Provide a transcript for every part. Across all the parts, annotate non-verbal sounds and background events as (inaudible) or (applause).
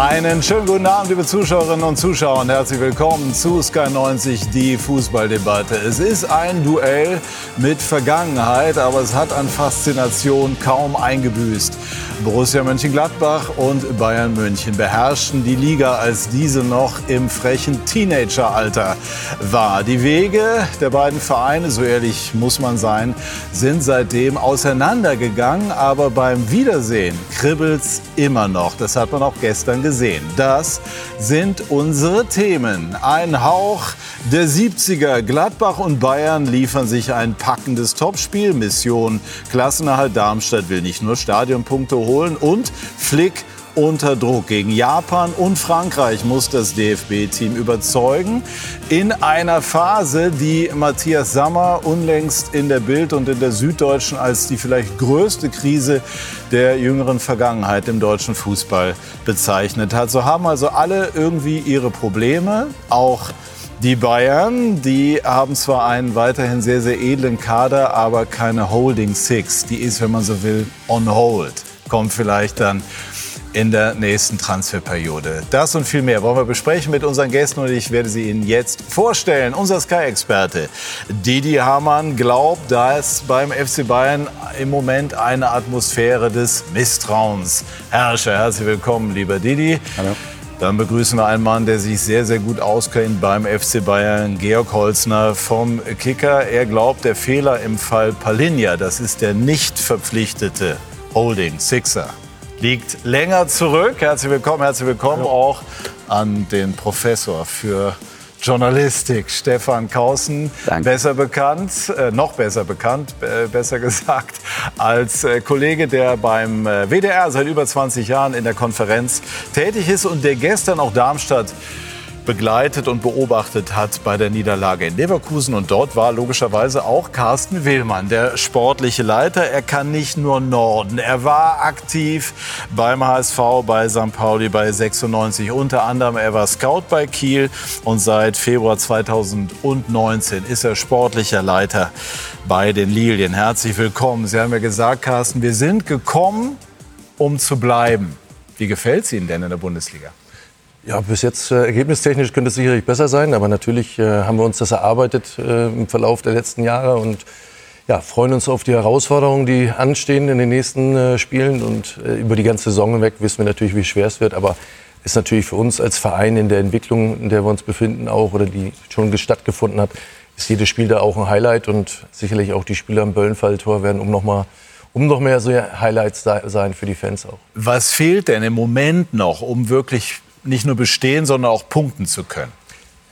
Einen schönen guten Abend, liebe Zuschauerinnen und Zuschauer, herzlich willkommen zu Sky 90, die Fußballdebatte. Es ist ein Duell mit Vergangenheit, aber es hat an Faszination kaum eingebüßt. Borussia Mönchengladbach und Bayern München beherrschten die Liga, als diese noch im frechen Teenageralter war. Die Wege der beiden Vereine, so ehrlich muss man sein, sind seitdem auseinandergegangen, aber beim Wiedersehen kribbelt's immer noch. Das hat man auch gestern gesehen. Das sind unsere Themen. Ein Hauch der 70er. Gladbach und Bayern liefern sich ein packendes Topspiel. Mission Klassenerhalt Darmstadt will nicht nur Stadionpunkte holen und Flick unter Druck. Gegen Japan und Frankreich muss das DFB-Team überzeugen. In einer Phase, die Matthias Sammer unlängst in der Bild und in der Süddeutschen als die vielleicht größte Krise der jüngeren Vergangenheit im deutschen Fußball bezeichnet hat. So haben also alle irgendwie ihre Probleme, auch die Bayern, die haben zwar einen weiterhin sehr, sehr edlen Kader, aber keine Holding Six. Die ist, wenn man so will, on hold. Kommt vielleicht dann in der nächsten Transferperiode. Das und viel mehr wollen wir besprechen mit unseren Gästen und ich werde sie Ihnen jetzt vorstellen. Unser Sky-Experte Didi Hamann glaubt, dass beim FC Bayern im Moment eine Atmosphäre des Misstrauens herrsche. Herzlich willkommen, lieber Didi. Hallo. Dann begrüßen wir einen Mann, der sich sehr, sehr gut auskennt beim FC Bayern, Georg Holzner vom Kicker. Er glaubt, der Fehler im Fall Palinja, das ist der nicht verpflichtete Holding Sixer liegt länger zurück. Herzlich willkommen, herzlich willkommen Hallo. auch an den Professor für Journalistik, Stefan Kausen, Danke. besser bekannt, äh, noch besser bekannt, äh, besser gesagt, als äh, Kollege, der beim äh, WDR seit über 20 Jahren in der Konferenz tätig ist und der gestern auch Darmstadt begleitet und beobachtet hat bei der Niederlage in Leverkusen. Und dort war logischerweise auch Carsten Willmann, der sportliche Leiter. Er kann nicht nur Norden. Er war aktiv beim HSV, bei St. Pauli, bei 96. Unter anderem, er war Scout bei Kiel und seit Februar 2019 ist er sportlicher Leiter bei den Lilien. Herzlich willkommen. Sie haben ja gesagt, Carsten, wir sind gekommen, um zu bleiben. Wie gefällt es Ihnen denn in der Bundesliga? Ja, bis jetzt äh, ergebnistechnisch könnte es sicherlich besser sein, aber natürlich äh, haben wir uns das erarbeitet äh, im Verlauf der letzten Jahre und ja, freuen uns auf die Herausforderungen, die anstehen in den nächsten äh, Spielen und äh, über die ganze Saison hinweg wissen wir natürlich, wie schwer es wird, aber ist natürlich für uns als Verein in der Entwicklung, in der wir uns befinden, auch oder die schon stattgefunden hat, ist jedes Spiel da auch ein Highlight und sicherlich auch die Spiele am Böllenfalltor werden um noch mal um noch mehr so Highlights sein für die Fans auch. Was fehlt denn im Moment noch, um wirklich nicht nur bestehen, sondern auch punkten zu können?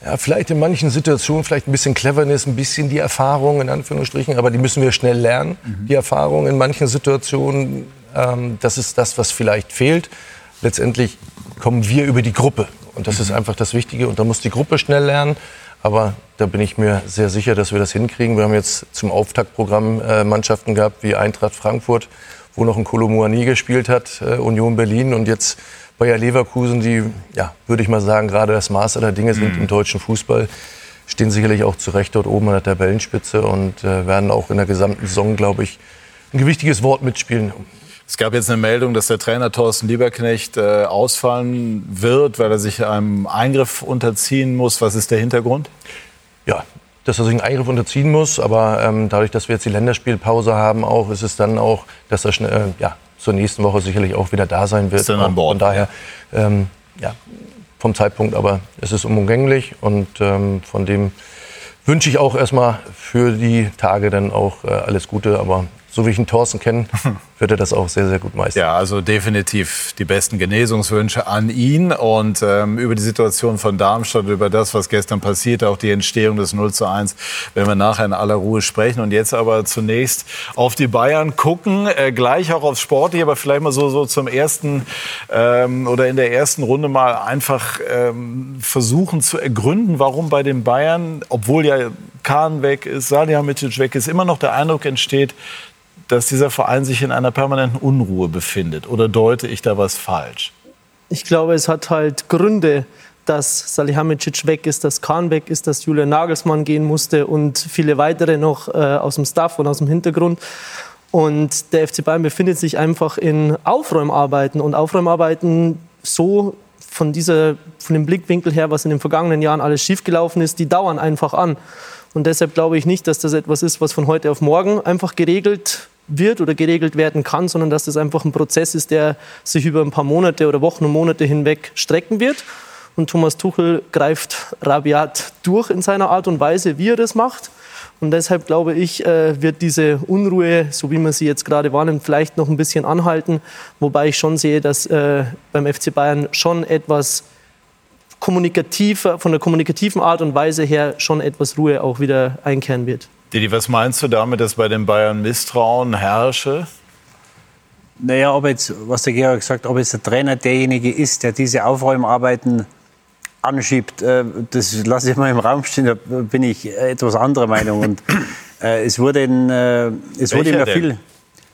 Ja, vielleicht in manchen Situationen vielleicht ein bisschen Cleverness, ein bisschen die Erfahrung in Anführungsstrichen, aber die müssen wir schnell lernen. Mhm. Die Erfahrung in manchen Situationen, ähm, das ist das, was vielleicht fehlt. Letztendlich kommen wir über die Gruppe und das mhm. ist einfach das Wichtige und da muss die Gruppe schnell lernen. Aber da bin ich mir sehr sicher, dass wir das hinkriegen. Wir haben jetzt zum Auftaktprogramm äh, Mannschaften gehabt wie Eintracht Frankfurt, wo noch ein Kolomuani gespielt hat, äh, Union Berlin und jetzt Bayer Leverkusen, die, ja, würde ich mal sagen, gerade das Maß aller Dinge sind mhm. im deutschen Fußball, stehen sicherlich auch zu Recht dort oben an der Tabellenspitze und äh, werden auch in der gesamten Saison, glaube ich, ein gewichtiges Wort mitspielen. Es gab jetzt eine Meldung, dass der Trainer Thorsten Lieberknecht äh, ausfallen wird, weil er sich einem Eingriff unterziehen muss. Was ist der Hintergrund? Ja, dass er sich einen Eingriff unterziehen muss. Aber ähm, dadurch, dass wir jetzt die Länderspielpause haben, auch ist es dann auch, dass er schnell, äh, ja, zur nächsten Woche sicherlich auch wieder da sein wird. Ist dann an Bord. Von daher, ähm, ja, vom Zeitpunkt, aber es ist unumgänglich und ähm, von dem wünsche ich auch erstmal für die Tage dann auch äh, alles Gute. Aber so wie ich ihn Thorsten kenne, (laughs) wird er das auch sehr, sehr gut meistern. Ja, also definitiv die besten Genesungswünsche an ihn und ähm, über die Situation von Darmstadt, über das, was gestern passiert, auch die Entstehung des 0 zu 1, werden wir nachher in aller Ruhe sprechen. Und jetzt aber zunächst auf die Bayern gucken, äh, gleich auch aufs Sportliche, aber vielleicht mal so, so zum ersten ähm, oder in der ersten Runde mal einfach ähm, versuchen zu ergründen, warum bei den Bayern, obwohl ja Kahn weg ist, Salihamidzic weg ist, immer noch der Eindruck entsteht, dass dieser Verein sich in einer permanenten Unruhe befindet? Oder deute ich da was falsch? Ich glaube, es hat halt Gründe, dass Salihamidzic weg ist, dass Kahn weg ist, dass Julian Nagelsmann gehen musste und viele weitere noch äh, aus dem Staff und aus dem Hintergrund. Und der FC Bayern befindet sich einfach in Aufräumarbeiten und Aufräumarbeiten so von, dieser, von dem Blickwinkel her, was in den vergangenen Jahren alles schiefgelaufen ist, die dauern einfach an. Und deshalb glaube ich nicht, dass das etwas ist, was von heute auf morgen einfach geregelt wird oder geregelt werden kann, sondern dass das einfach ein Prozess ist, der sich über ein paar Monate oder Wochen und Monate hinweg strecken wird. Und Thomas Tuchel greift rabiat durch in seiner Art und Weise, wie er das macht. Und deshalb glaube ich, äh, wird diese Unruhe, so wie man sie jetzt gerade wahrnimmt, vielleicht noch ein bisschen anhalten. Wobei ich schon sehe, dass äh, beim FC Bayern schon etwas kommunikativer, von der kommunikativen Art und Weise her schon etwas Ruhe auch wieder einkehren wird. Didi, was meinst du damit, dass bei den Bayern Misstrauen herrsche? Naja, ob jetzt, was der Georg sagt, ob jetzt der Trainer derjenige ist, der diese Aufräumarbeiten anschiebt, äh, das lasse ich mal im Raum stehen, da bin ich etwas anderer Meinung. Und (coughs) äh, es wurde, in, äh, es wurde immer viel.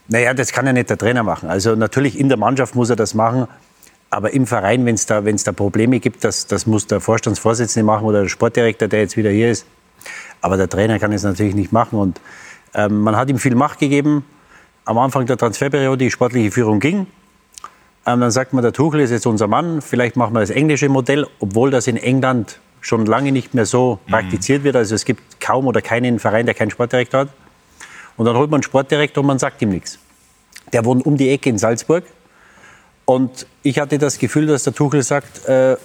Naja, das kann ja nicht der Trainer machen. Also natürlich in der Mannschaft muss er das machen, aber im Verein, wenn es da, da Probleme gibt, das, das muss der Vorstandsvorsitzende machen oder der Sportdirektor, der jetzt wieder hier ist. Aber der Trainer kann es natürlich nicht machen. Und ähm, man hat ihm viel Macht gegeben. Am Anfang der Transferperiode, die sportliche Führung ging. Ähm, dann sagt man, der Tuchel ist jetzt unser Mann, vielleicht machen wir das englische Modell, obwohl das in England schon lange nicht mehr so mhm. praktiziert wird. Also es gibt kaum oder keinen Verein, der keinen Sportdirektor hat. Und dann holt man einen Sportdirektor und man sagt ihm nichts. Der wohnt um die Ecke in Salzburg. Und ich hatte das Gefühl, dass der Tuchel sagt, äh,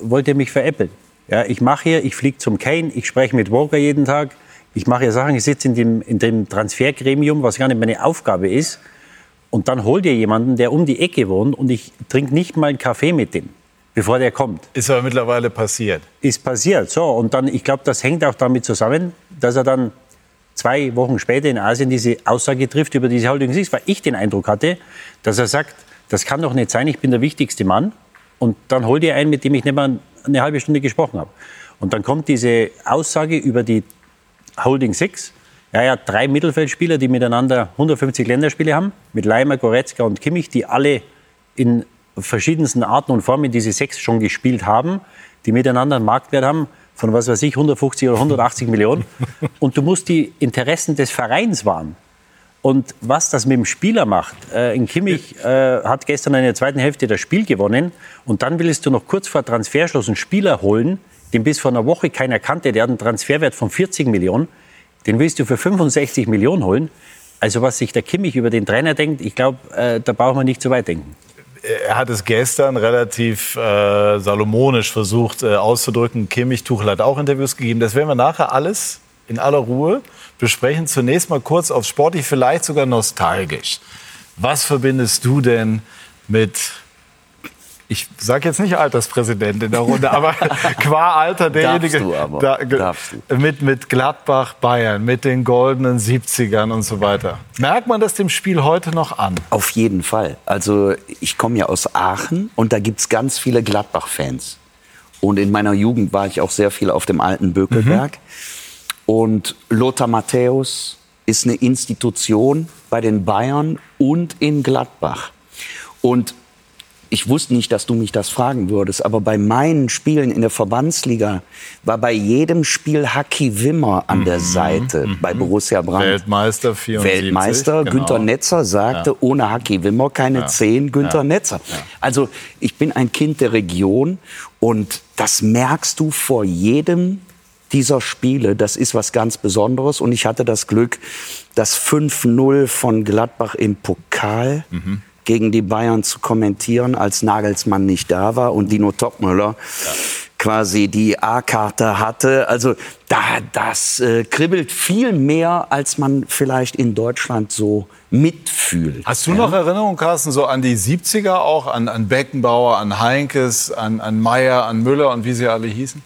wollt ihr mich veräppeln? Ja, ich mache hier, ich fliege zum Kane, ich spreche mit Walker jeden Tag, ich mache hier Sachen, ich sitze in dem, in dem Transfergremium, was gar nicht meine Aufgabe ist. Und dann hol dir jemanden, der um die Ecke wohnt und ich trinke nicht mal einen Kaffee mit dem, bevor der kommt. Ist aber mittlerweile passiert. Ist passiert, so. Und dann, ich glaube, das hängt auch damit zusammen, dass er dann zwei Wochen später in Asien diese Aussage trifft über diese Holding Six, weil ich den Eindruck hatte, dass er sagt, das kann doch nicht sein, ich bin der wichtigste Mann. Und dann hol dir einen, mit dem ich nicht mal eine halbe Stunde gesprochen habe. Und dann kommt diese Aussage über die Holding Six ja, ja, drei Mittelfeldspieler, die miteinander 150 Länderspiele haben, mit Leimer, Goretzka und Kimmich, die alle in verschiedensten Arten und Formen diese sechs schon gespielt haben, die miteinander einen Marktwert haben von, was weiß ich, 150 oder 180 Millionen. Und du musst die Interessen des Vereins wahren. Und was das mit dem Spieler macht, äh, in Kimmich äh, hat gestern in der zweiten Hälfte das Spiel gewonnen und dann willst du noch kurz vor Transferschluss einen Spieler holen, den bis vor einer Woche keiner kannte, der hat einen Transferwert von 40 Millionen den willst du für 65 Millionen holen. Also was sich der Kimmich über den Trainer denkt, ich glaube, äh, da braucht man nicht zu weit denken. Er hat es gestern relativ äh, salomonisch versucht äh, auszudrücken. Kimmich, Tuchel hat auch Interviews gegeben. Das werden wir nachher alles in aller Ruhe besprechen. Zunächst mal kurz aufs Sportlich, vielleicht sogar nostalgisch. Was verbindest du denn mit ich sage jetzt nicht Alterspräsident in der Runde, (laughs) aber qua Alter derjenige Darfst du aber. Da, Darfst du. Mit, mit Gladbach, Bayern, mit den goldenen 70ern und so weiter. Merkt man das dem Spiel heute noch an? Auf jeden Fall. Also ich komme ja aus Aachen und da gibt es ganz viele Gladbach-Fans. Und in meiner Jugend war ich auch sehr viel auf dem alten Bökelberg. Mhm. Und Lothar Matthäus ist eine Institution bei den Bayern und in Gladbach. Und ich wusste nicht, dass du mich das fragen würdest, aber bei meinen Spielen in der Verbandsliga war bei jedem Spiel Haki Wimmer an der mhm. Seite mhm. bei Borussia Brandt. Weltmeister 74. Weltmeister. Genau. Günter Netzer sagte, ja. ohne Haki Wimmer keine ja. 10, Günter ja. Netzer. Ja. Also ich bin ein Kind der Region und das merkst du vor jedem dieser Spiele. Das ist was ganz Besonderes und ich hatte das Glück, das 5-0 von Gladbach im Pokal mhm gegen die Bayern zu kommentieren, als Nagelsmann nicht da war und Dino Topmüller ja. quasi die A-Karte hatte. Also da, das äh, kribbelt viel mehr, als man vielleicht in Deutschland so mitfühlt. Hast du ja? noch Erinnerungen, Carsten, so an die 70er auch, an, an Beckenbauer, an Heinkes, an, an Meyer, an Müller und wie sie alle hießen?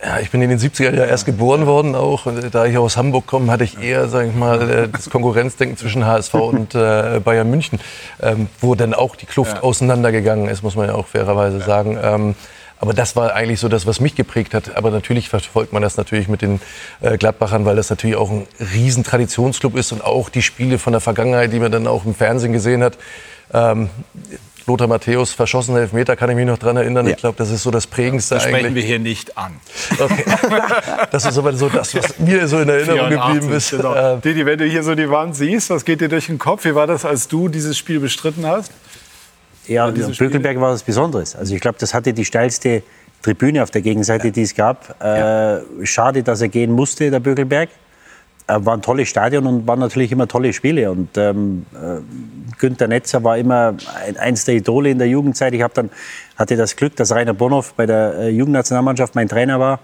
Ja, ich bin in den 70er Jahren erst geboren worden auch. Und da ich aus Hamburg komme, hatte ich eher, sage ich mal, äh, das Konkurrenzdenken zwischen HSV und äh, Bayern München, ähm, wo dann auch die Kluft ja. auseinandergegangen ist, muss man ja auch fairerweise ja. sagen. Ähm, aber das war eigentlich so das, was mich geprägt hat. Aber natürlich verfolgt man das natürlich mit den äh, Gladbachern, weil das natürlich auch ein riesen Traditionsclub ist und auch die Spiele von der Vergangenheit, die man dann auch im Fernsehen gesehen hat. Ähm, Lothar Matthäus verschossene Elfmeter, kann ich mich noch dran erinnern. Ja. Ich glaube, das ist so das Prägendste das sprechen eigentlich. wir hier nicht an. Okay. (laughs) Das ist aber so das, was mir so in Erinnerung 84, geblieben ist. Genau. Äh, Didi, wenn du hier so die Wand siehst, was geht dir durch den Kopf? Wie war das, als du dieses Spiel bestritten hast? Ja, Bökelberg war was Besonderes. Also ich glaube, das hatte die steilste Tribüne auf der Gegenseite, ja. die es gab. Ja. Äh, schade, dass er gehen musste, der Bökelberg. Äh, war ein tolles Stadion und waren natürlich immer tolle Spiele. Und ähm, äh, Günther Netzer war immer ein, eins der Idole in der Jugendzeit. Ich dann hatte das Glück, dass Rainer Bonhoff bei der äh, Jugendnationalmannschaft mein Trainer war.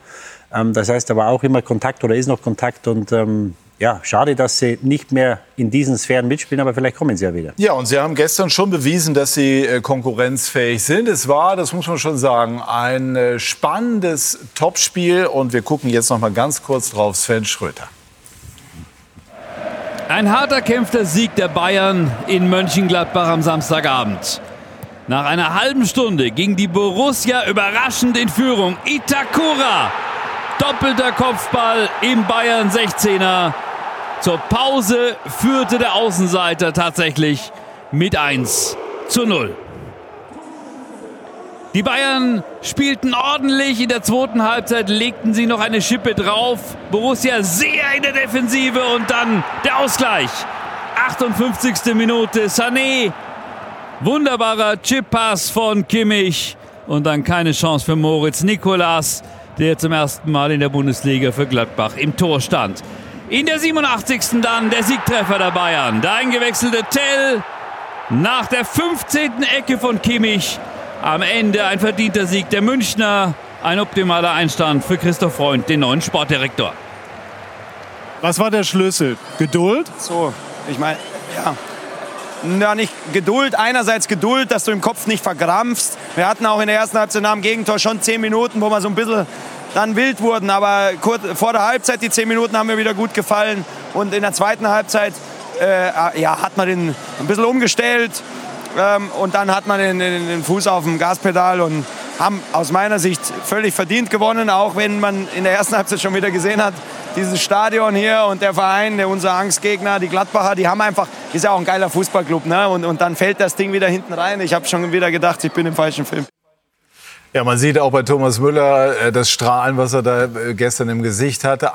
Ähm, das heißt, da war auch immer Kontakt oder ist noch Kontakt. Und ähm, ja, schade, dass sie nicht mehr in diesen Sphären mitspielen, aber vielleicht kommen sie ja wieder. Ja, und sie haben gestern schon bewiesen, dass sie äh, konkurrenzfähig sind. Es war, das muss man schon sagen, ein spannendes Topspiel und wir gucken jetzt noch mal ganz kurz drauf, Sven Schröter. Ein harter kämpfter Sieg der Bayern in Mönchengladbach am Samstagabend. Nach einer halben Stunde ging die Borussia überraschend in Führung. Itakura, doppelter Kopfball im Bayern 16er. Zur Pause führte der Außenseiter tatsächlich mit 1 zu 0. Die Bayern spielten ordentlich. In der zweiten Halbzeit legten sie noch eine Schippe drauf. Borussia sehr in der Defensive und dann der Ausgleich. 58. Minute. Sané. Wunderbarer Chip-Pass von Kimmich. Und dann keine Chance für Moritz Nikolas, der zum ersten Mal in der Bundesliga für Gladbach im Tor stand. In der 87. dann der Siegtreffer der Bayern. Der eingewechselte Tell nach der 15. Ecke von Kimmich am Ende ein verdienter Sieg der Münchner. Ein optimaler Einstand für Christoph Freund, den neuen Sportdirektor. Was war der Schlüssel? Geduld? So, ich meine, ja. Ja, nicht Geduld. Einerseits Geduld, dass du im Kopf nicht verkrampfst. Wir hatten auch in der ersten Halbzeit nach dem Gegentor schon zehn Minuten, wo wir so ein bisschen dann wild wurden. Aber kurz, vor der Halbzeit, die zehn Minuten haben mir wieder gut gefallen. Und in der zweiten Halbzeit äh, ja, hat man den ein bisschen umgestellt. Ähm, und dann hat man den, den, den, Fuß auf dem Gaspedal und haben aus meiner Sicht völlig verdient gewonnen, auch wenn man in der ersten Halbzeit schon wieder gesehen hat, dieses Stadion hier und der Verein, der unser Angstgegner, die Gladbacher, die haben einfach, ist ja auch ein geiler Fußballclub, ne? und, und dann fällt das Ding wieder hinten rein. Ich habe schon wieder gedacht, ich bin im falschen Film. Ja, man sieht auch bei Thomas Müller äh, das Strahlen, was er da äh, gestern im Gesicht hatte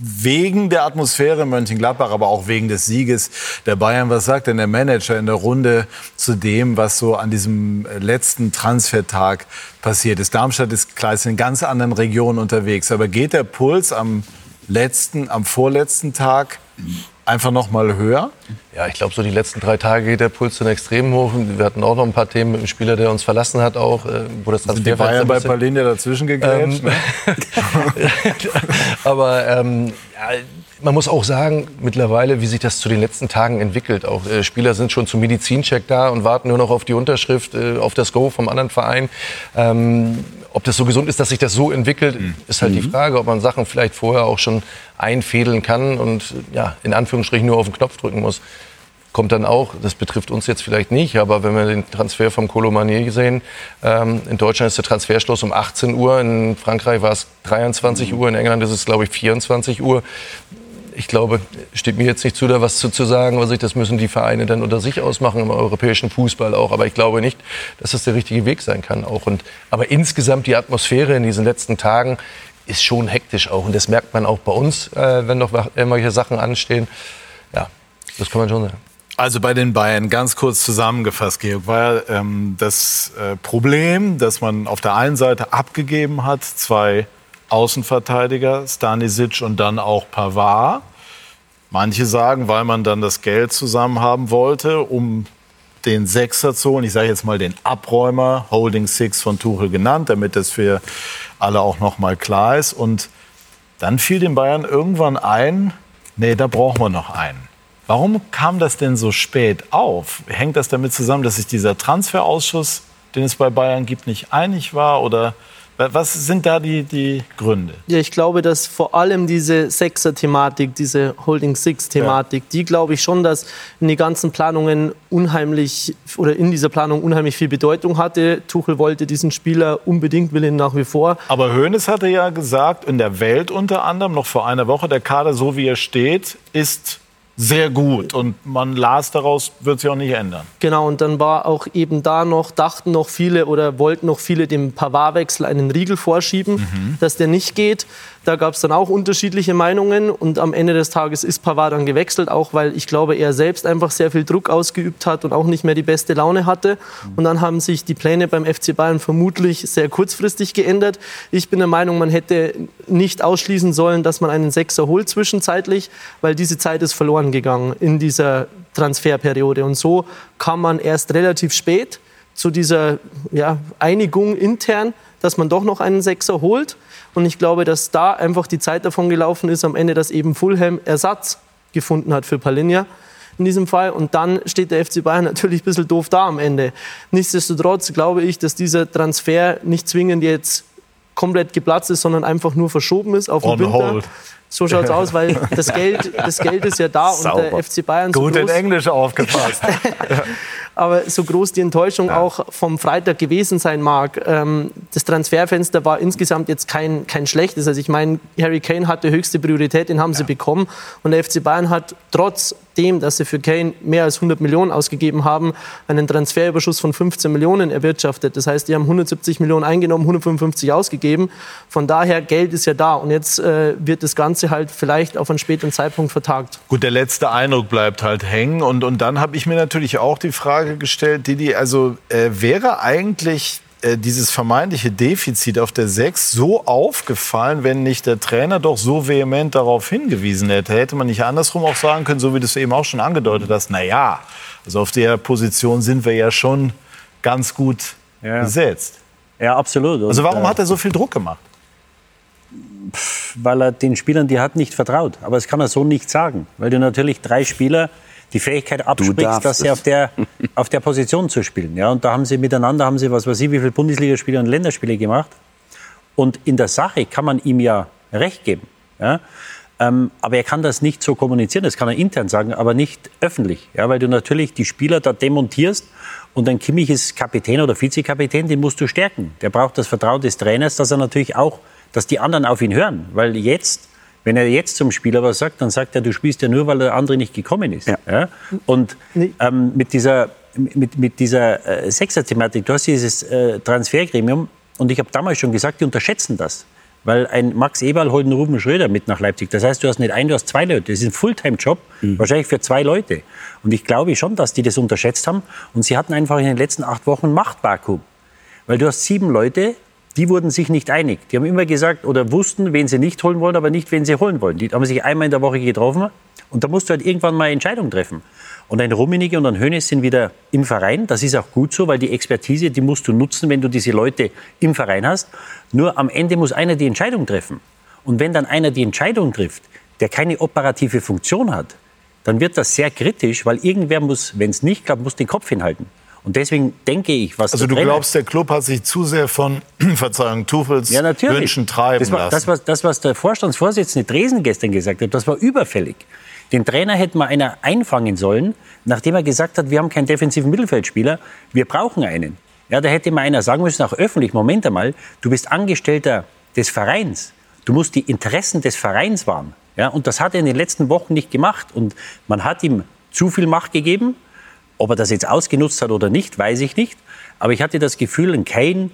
wegen der Atmosphäre in Mönchengladbach, aber auch wegen des Sieges der Bayern. Was sagt denn der Manager in der Runde zu dem, was so an diesem letzten Transfertag passiert ist? Darmstadt ist klar, ist in ganz anderen Regionen unterwegs. Aber geht der Puls am letzten, am vorletzten Tag einfach noch mal höher? Ja, ich glaube, so die letzten drei Tage geht der Puls dann extrem hoch. Wir hatten auch noch ein paar Themen mit dem Spieler, der uns verlassen hat, auch, äh, wo das Sind die Bayern bei Palinja dazwischen gegrätscht? Ähm, ne? (laughs) aber ähm, ja, man muss auch sagen, mittlerweile, wie sich das zu den letzten Tagen entwickelt. Auch äh, Spieler sind schon zum Medizincheck da und warten nur noch auf die Unterschrift, äh, auf das Go vom anderen Verein. Ähm, ob das so gesund ist, dass sich das so entwickelt, mhm. ist halt mhm. die Frage, ob man Sachen vielleicht vorher auch schon einfädeln kann und ja, in Anführungsstrichen nur auf den Knopf drücken muss. Kommt dann auch, das betrifft uns jetzt vielleicht nicht, aber wenn wir den Transfer vom Colomanier sehen, ähm, in Deutschland ist der Transferschluss um 18 Uhr, in Frankreich war es 23 mhm. Uhr, in England ist es, glaube ich, 24 Uhr ich glaube, steht mir jetzt nicht zu, da was zu, zu sagen, was ich, das müssen die Vereine dann unter sich ausmachen, im europäischen Fußball auch. Aber ich glaube nicht, dass das der richtige Weg sein kann auch. Und, aber insgesamt die Atmosphäre in diesen letzten Tagen ist schon hektisch auch. Und das merkt man auch bei uns, äh, wenn noch irgendwelche Sachen anstehen. Ja, das kann man schon sagen. Also bei den Bayern, ganz kurz zusammengefasst, Georg, war ähm, das äh, Problem, dass man auf der einen Seite abgegeben hat, zwei Außenverteidiger, Stanisic und dann auch Pavard. Manche sagen, weil man dann das Geld zusammen haben wollte, um den Sechser zu holen. Ich sage jetzt mal den Abräumer, Holding Six von Tuchel genannt, damit das für alle auch noch mal klar ist. Und dann fiel den Bayern irgendwann ein, nee, da brauchen wir noch einen. Warum kam das denn so spät auf? Hängt das damit zusammen, dass sich dieser Transferausschuss, den es bei Bayern gibt, nicht einig war? Oder was sind da die, die Gründe? Ja, ich glaube, dass vor allem diese Sechser-Thematik, diese Holding-Six-Thematik, ja. die glaube ich schon, dass in den ganzen Planungen unheimlich oder in dieser Planung unheimlich viel Bedeutung hatte. Tuchel wollte diesen Spieler unbedingt, will ihn nach wie vor. Aber Hoeneß hatte ja gesagt, in der Welt unter anderem, noch vor einer Woche, der Kader, so wie er steht, ist sehr gut. Und man las daraus, wird sich auch nicht ändern. Genau, und dann war auch eben da noch, dachten noch viele oder wollten noch viele dem Pavard-Wechsel einen Riegel vorschieben, mhm. dass der nicht geht. Da gab es dann auch unterschiedliche Meinungen und am Ende des Tages ist Pavard dann gewechselt, auch weil ich glaube, er selbst einfach sehr viel Druck ausgeübt hat und auch nicht mehr die beste Laune hatte. Und dann haben sich die Pläne beim FC Bayern vermutlich sehr kurzfristig geändert. Ich bin der Meinung, man hätte nicht ausschließen sollen, dass man einen Sechser holt zwischenzeitlich, weil diese Zeit ist verloren gegangen in dieser Transferperiode. Und so kam man erst relativ spät zu dieser ja, Einigung intern, dass man doch noch einen Sechser holt. Und ich glaube, dass da einfach die Zeit davon gelaufen ist, am Ende, dass eben Fulham Ersatz gefunden hat für Palinja in diesem Fall. Und dann steht der FC Bayern (laughs) natürlich ein bisschen doof da am Ende. Nichtsdestotrotz glaube ich, dass dieser Transfer nicht zwingend jetzt komplett geplatzt ist, sondern einfach nur verschoben ist auf den On Winter. hold. So schaut es (laughs) aus, weil das Geld, das Geld ist ja da und der FC Bayern so Gut in groß, Englisch aufgepasst. (laughs) aber so groß die Enttäuschung auch vom Freitag gewesen sein mag, ähm, das Transferfenster war insgesamt jetzt kein, kein schlechtes. Also ich meine, Harry Kane hatte höchste Priorität, den haben sie bekommen. Und der FC Bayern hat trotzdem, dass sie für Kane mehr als 100 Millionen ausgegeben haben, einen Transferüberschuss von 15 Millionen erwirtschaftet. Das heißt, die haben 170 Millionen eingenommen, 155 ausgegeben. Von daher, Geld ist ja da. Und jetzt äh, wird das Ganze halt vielleicht auf einen späteren Zeitpunkt vertagt. Gut, der letzte Eindruck bleibt halt hängen. Und, und dann habe ich mir natürlich auch die Frage gestellt, Didi, also äh, wäre eigentlich äh, dieses vermeintliche Defizit auf der 6 so aufgefallen, wenn nicht der Trainer doch so vehement darauf hingewiesen hätte? Hätte man nicht andersrum auch sagen können, so wie du es eben auch schon angedeutet hast, na ja, also auf der Position sind wir ja schon ganz gut Ja. besetzt. Ja, absolut. Also Und, warum äh, hat er so viel Druck gemacht? weil er den Spielern, die hat, nicht vertraut. Aber das kann er so nicht sagen, weil du natürlich drei Spieler die Fähigkeit absprichst, dass sie auf der, auf der Position zu spielen. Ja, und da haben sie miteinander, haben sie, was weiß ich, wie viele Bundesligaspiele und Länderspiele gemacht. Und in der Sache kann man ihm ja recht geben. Ja? Ähm, aber er kann das nicht so kommunizieren, das kann er intern sagen, aber nicht öffentlich. Ja? Weil du natürlich die Spieler da demontierst und ein Kimmich ist Kapitän oder Vizekapitän, den musst du stärken. Der braucht das Vertrauen des Trainers, dass er natürlich auch, dass die anderen auf ihn hören. Weil jetzt, wenn er jetzt zum Spieler was sagt, dann sagt er, du spielst ja nur, weil der andere nicht gekommen ist. Ja. Und Nee. ähm, mit dieser, mit, mit dieser äh, Sechser-Thematik, du hast dieses äh, Transfergremium und ich habe damals schon gesagt, die unterschätzen das. Weil ein Max Eberl holt einen Ruben Schröder mit nach Leipzig. Das heißt, du hast nicht einen, du hast zwei Leute. Das ist ein Fulltime-Job, wahrscheinlich für zwei Leute. Und ich glaube schon, dass die das unterschätzt haben. Und sie hatten einfach in den letzten acht Wochen ein Machtvakuum. Weil du hast sieben Leute, die wurden sich nicht einig. Die haben immer gesagt oder wussten, wen sie nicht holen wollen, aber nicht, wen sie holen wollen. Die haben sich einmal in der Woche getroffen und da musst du halt irgendwann mal eine Entscheidung treffen. Und ein Rummenigge und ein Hönes sind wieder im Verein. Das ist auch gut so, weil die Expertise, die musst du nutzen, wenn du diese Leute im Verein hast. Nur am Ende muss einer die Entscheidung treffen. Und wenn dann einer die Entscheidung trifft, der keine operative Funktion hat, dann wird das sehr kritisch, weil irgendwer muss, wenn es nicht klappt, muss den Kopf hinhalten. Und deswegen denke ich, was Also du Trainer- glaubst, der Club hat sich zu sehr von, (clears throat) Verzeihung, Tuchels ja, natürlich. Wünschen treiben das war, lassen. Das was, das, was der Vorstandsvorsitzende Dresen gestern gesagt hat, das war überfällig. Den Trainer hätte mal einer einfangen sollen, nachdem er gesagt hat, wir haben keinen defensiven Mittelfeldspieler, wir brauchen einen. Ja, da hätte mal einer sagen müssen, auch öffentlich, Moment einmal, du bist Angestellter des Vereins. Du musst die Interessen des Vereins wahren. Ja, und das hat er in den letzten Wochen nicht gemacht. Und man hat ihm zu viel Macht gegeben. Ob er das jetzt ausgenutzt hat oder nicht, weiß ich nicht. Aber ich hatte das Gefühl, ein Kane,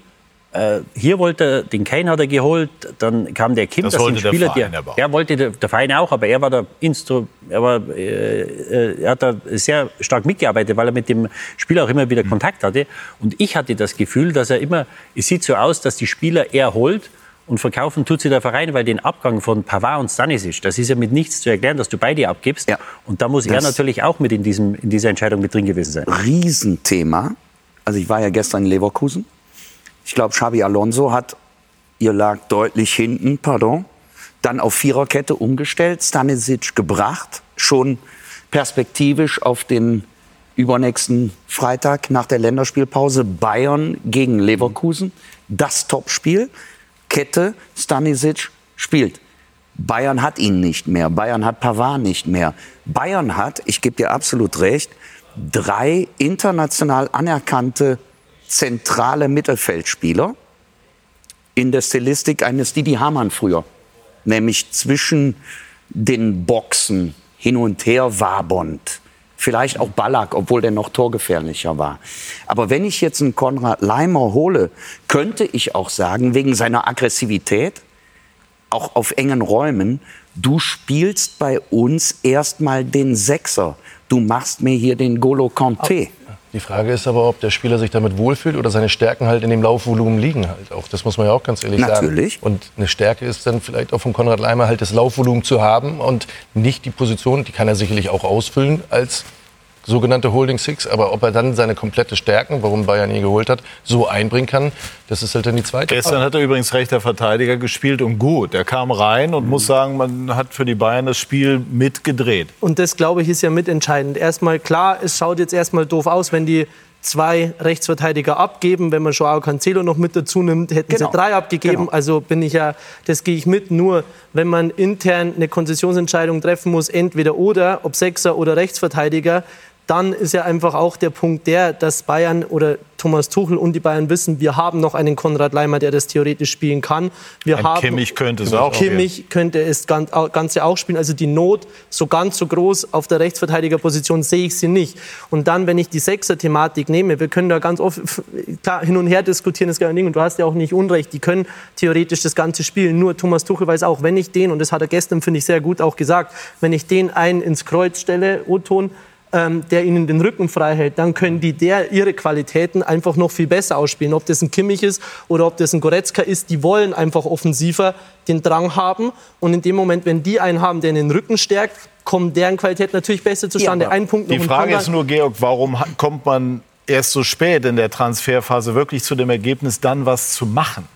äh, hier wollte er, den Kane hat er geholt, dann kam der Kim, Das sind wollte der Spieler, Verein die, aber auch. er wollte der, der Verein auch, aber er war der Instru, er, war, äh, äh, er hat da sehr stark mitgearbeitet, weil er mit dem Spieler auch immer wieder Mhm. Kontakt hatte. Und ich hatte das Gefühl, dass er immer, es sieht so aus, dass die Spieler er holt und verkaufen tut sie der Verein, weil den Abgang von Pavard und Stanisic, das ist ja mit nichts zu erklären, dass du beide abgibst. Ja. Und da muss er Das- natürlich auch mit in, diesem, in dieser Entscheidung mit drin gewesen sein. Riesenthema. Also ich war ja gestern in Leverkusen. Ich glaube, Xabi Alonso hat, ihr lag deutlich hinten, pardon, dann auf Viererkette umgestellt, Stanisic gebracht, schon perspektivisch auf den übernächsten Freitag nach der Länderspielpause Bayern gegen Leverkusen. Das Topspiel. Kette, Stanisic spielt. Bayern hat ihn nicht mehr. Bayern hat Pavard nicht mehr. Bayern hat, ich gebe dir absolut recht, drei international anerkannte zentrale Mittelfeldspieler in der Stilistik eines Didi Hamann früher. Nämlich zwischen den Boxen hin und her wabernd. Vielleicht auch Ballack, obwohl der noch torgefährlicher war. Aber wenn ich jetzt einen Konrad Leimer hole, könnte ich auch sagen, wegen seiner Aggressivität, auch auf engen Räumen, du spielst bei uns erstmal den Sechser. Du machst mir hier den Golo Conte. Die Frage ist aber, ob der Spieler sich damit wohlfühlt oder seine Stärken halt in dem Laufvolumen liegen halt auch. Das muss man ja auch ganz ehrlich Natürlich. sagen. Und eine Stärke ist dann vielleicht auch von Konrad Leimer halt das Laufvolumen zu haben und nicht die Position, die kann er sicherlich auch ausfüllen als sogenannte Holding Six. Aber ob er dann seine komplette Stärken, warum Bayern ihn geholt hat, so einbringen kann, das ist halt dann die zweite Gestern hat er übrigens rechter Verteidiger gespielt und gut. Er kam rein und muss sagen, man hat für die Bayern das Spiel mitgedreht. Und das, glaube ich, ist ja mitentscheidend. Erstmal klar, es schaut jetzt erstmal doof aus, wenn die zwei Rechtsverteidiger abgeben. Wenn man Joao Cancelo noch mit dazu nimmt, hätten Genau. sie drei abgegeben. Genau. Also bin ich ja, das gehe ich mit. Nur wenn man intern eine Konzessionsentscheidung treffen muss, entweder oder, ob Sechser oder Rechtsverteidiger, dann ist ja einfach auch der Punkt der, dass Bayern oder Thomas Tuchel und die Bayern wissen, wir haben noch einen Konrad Leimer, der das theoretisch spielen kann. Wir Ein haben Kimmich könnte es auch spielen. Kimmich könnte es gan- au- Ganze auch spielen. Also die Not so ganz so groß auf der Rechtsverteidigerposition sehe ich sie nicht. Und dann, wenn ich die Sechser-Thematik nehme, wir können da ganz oft klar hin und her diskutieren, das ist gar Ding. Und du hast ja auch nicht Unrecht, die können theoretisch das Ganze spielen. Nur Thomas Tuchel weiß auch, wenn ich den, und das hat er gestern, finde ich, sehr gut auch gesagt, wenn ich den einen ins Kreuz stelle, O-Ton, ähm, der ihnen den Rücken frei hält, dann können die der ihre Qualitäten einfach noch viel besser ausspielen. Ob das ein Kimmich ist oder ob das ein Goretzka ist, die wollen einfach offensiver den Drang haben. Und in dem Moment, wenn die einen haben, der den Rücken stärkt, kommen deren Qualität natürlich besser zustande. Ja, Ein Punkt Die Frage ist nur, Georg, warum kommt man erst so spät in der Transferphase wirklich zu dem Ergebnis, dann was zu machen?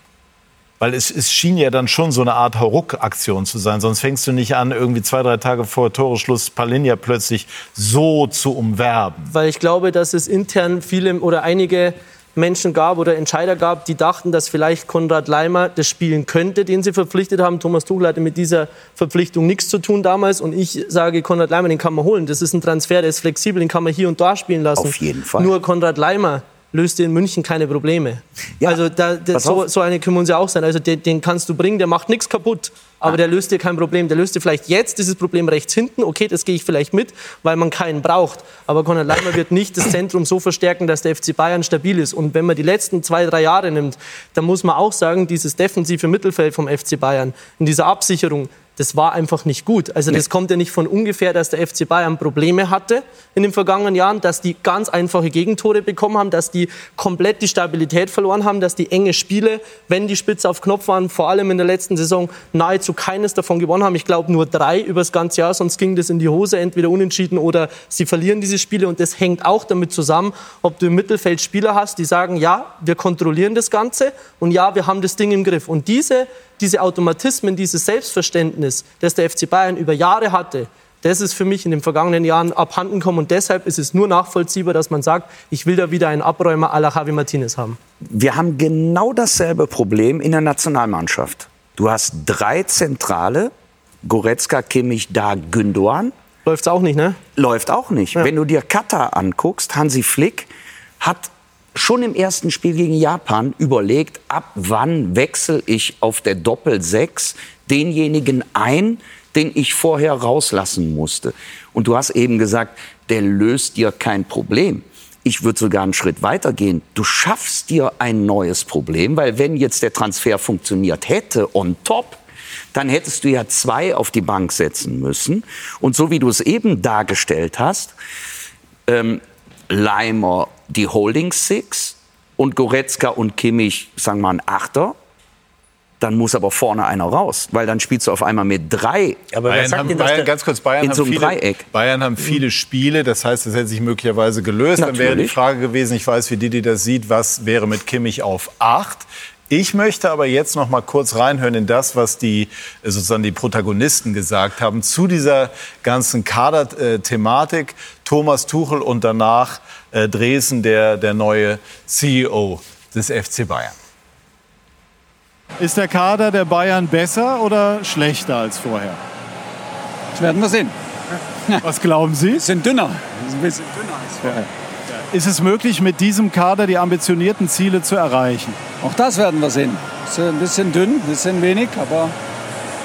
Weil es, es schien ja dann schon so eine Art Hauruck-Aktion zu sein. Sonst fängst du nicht an, irgendwie zwei, drei Tage vor Toreschluss Palinja plötzlich so zu umwerben. weil ich glaube, dass es intern viele oder einige Menschen gab oder Entscheider gab, die dachten, dass vielleicht Konrad Leimer das spielen könnte, den sie verpflichtet haben. Thomas Tuchel hatte mit dieser Verpflichtung nichts zu tun damals und ich sage, Konrad Leimer, den kann man holen. Das ist ein Transfer, der ist flexibel, den kann man hier und da spielen lassen. Auf jeden Fall. Nur Konrad Leimer löst in München keine Probleme. Ja, also da, da, so, so eine können wir uns ja auch sein. Also den, den kannst du bringen, der macht nichts kaputt. Aber der löst dir kein Problem. Der löst dir vielleicht jetzt dieses Problem rechts hinten. Okay, das gehe ich vielleicht mit, weil man keinen braucht. Aber Konrad Leimer wird nicht das Zentrum so verstärken, dass der FC Bayern stabil ist. Und wenn man die letzten zwei, drei Jahre nimmt, dann muss man auch sagen, dieses defensive Mittelfeld vom FC Bayern in dieser Absicherung, das war einfach nicht gut. Also das kommt ja nicht von ungefähr, dass der FC Bayern Probleme hatte in den vergangenen Jahren, dass die ganz einfache Gegentore bekommen haben, dass die komplett die Stabilität verloren haben, dass die enge Spiele, wenn die Spitze auf Knopf waren, vor allem in der letzten Saison nahezu keines davon gewonnen haben. Ich glaube nur drei über das ganze Jahr, sonst ging das in die Hose, entweder unentschieden oder sie verlieren diese Spiele. Und das hängt auch damit zusammen, ob du im Mittelfeld Spieler hast, die sagen, ja, wir kontrollieren das Ganze und ja, wir haben das Ding im Griff. Und diese, diese Automatismen, dieses Selbstverständnis, das der FC Bayern über Jahre hatte, das ist für mich in den vergangenen Jahren abhanden gekommen. Und deshalb ist es nur nachvollziehbar, dass man sagt, ich will da wieder einen Abräumer à la Javi Martinez haben. Wir haben genau dasselbe Problem in der Nationalmannschaft. Du hast drei Zentrale, Goretzka, Kimmich, da Gündoğan. Läuft's auch nicht, ne? Läuft auch nicht. Wenn du dir Katar anguckst, Hansi Flick hat schon im ersten Spiel gegen Japan überlegt, ab wann wechsle ich auf der Doppel-6 denjenigen ein, den ich vorher rauslassen musste. Und du hast eben gesagt, der löst dir kein Problem. Ich würde sogar einen Schritt weiter gehen. Du schaffst dir ein neues Problem, weil wenn jetzt der Transfer funktioniert hätte on top, dann hättest du ja zwei auf die Bank setzen müssen. Und so wie du es eben dargestellt hast, ähm, Leimer die Holding Six und Goretzka und Kimmich, sagen wir mal, ein Achter. Dann muss aber vorne einer raus, weil dann spielst du auf einmal mit drei. Aber wer Bayern sagt haben, Bayern, ganz kurz, Bayern in haben, so einem viele, Dreieck. Bayern haben viele Spiele, das heißt, es hätte sich möglicherweise gelöst. Dann wäre die Natürlich. Frage gewesen, ich weiß, wie Didi das sieht, was wäre mit Kimmich auf acht? Ich möchte aber jetzt noch mal kurz reinhören in das, was die äh, sozusagen die Protagonisten gesagt haben zu dieser ganzen Kader-Thematik. Thomas Tuchel und danach äh, Dresden, der, der neue CEO des FC Bayern. Ist der Kader der Bayern besser oder schlechter als vorher? Das werden wir sehen. Was glauben Sie? Sind dünner. Ist ein bisschen dünner als vorher. Ist es möglich, mit diesem Kader die ambitionierten Ziele zu erreichen? Auch das werden wir sehen. Ist ein bisschen dünn, ein bisschen wenig, aber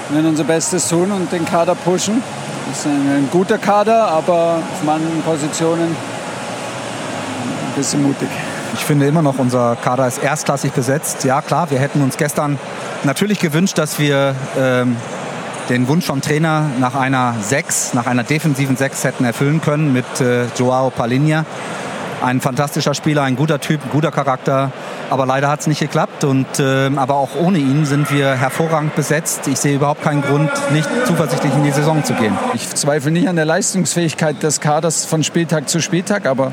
wir werden unser Bestes tun und den Kader pushen. Das ist ein, ein guter Kader, aber auf manchen Positionen ein bisschen mutig. Ich finde immer noch, unser Kader ist erstklassig besetzt. Ja, klar, wir hätten uns gestern natürlich gewünscht, dass wir ähm, den Wunsch vom Trainer nach einer Sechs, nach einer defensiven Sechs hätten erfüllen können mit äh, Joao Palinha. Ein fantastischer Spieler, ein guter Typ, ein guter Charakter. Aber leider hat es nicht geklappt. Und, äh, aber auch ohne ihn sind wir hervorragend besetzt. Ich sehe überhaupt keinen Grund, nicht zuversichtlich in die Saison zu gehen. Ich zweifle nicht an der Leistungsfähigkeit des Kaders von Spieltag zu Spieltag, aber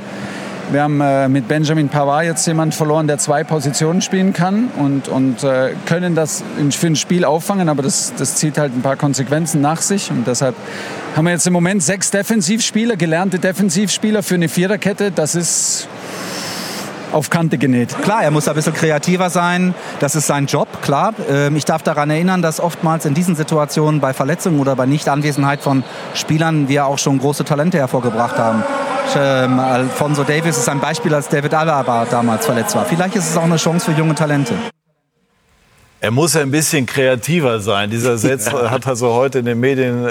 wir haben äh, mit Benjamin Pavard jetzt jemanden verloren, der zwei Positionen spielen kann und, und äh, können das für ein Spiel auffangen, aber das, das zieht halt ein paar Konsequenzen nach sich und deshalb haben wir jetzt im Moment sechs Defensivspieler, gelernte Defensivspieler für eine Viererkette. Das ist auf Kante genäht. Klar, er muss ein bisschen kreativer sein. Das ist sein Job, klar. Ähm, ich darf daran erinnern, dass oftmals in diesen Situationen bei Verletzungen oder bei Nichtanwesenheit von Spielern wir auch schon große Talente hervorgebracht haben. Ähm, Alfonso Davis ist ein Beispiel, als David Alaba damals verletzt war. Vielleicht ist es auch eine Chance für junge Talente. Er muss ein bisschen kreativer sein. Dieser Satz (laughs) hat also heute in den Medien äh,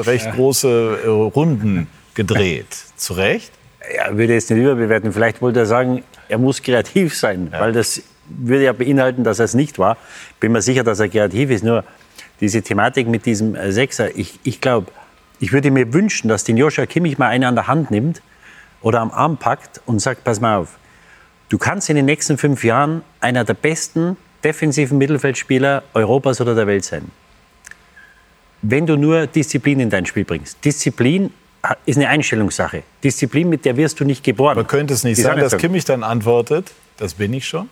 recht große äh, Runden gedreht. Zu Recht? Ja, würde jetzt nicht überbewerten. Vielleicht wollte er sagen, er muss kreativ sein, ja. weil das würde ja beinhalten, dass er es nicht war. Bin mir sicher, dass er kreativ ist. Nur diese Thematik mit diesem äh, Sechser, ich, ich glaube, ich würde mir wünschen, dass den Joshua Kimmich mal einer an der Hand nimmt oder am Arm packt und sagt, pass mal auf, du kannst in den nächsten fünf Jahren einer der besten defensiven Mittelfeldspieler Europas oder der Welt sein. Wenn du nur Disziplin in dein Spiel bringst. Disziplin ist eine Einstellungssache. Disziplin, mit der wirst du nicht geboren. Aber könnte es nicht sein, dass Kimmich dann antwortet, das bin ich schon?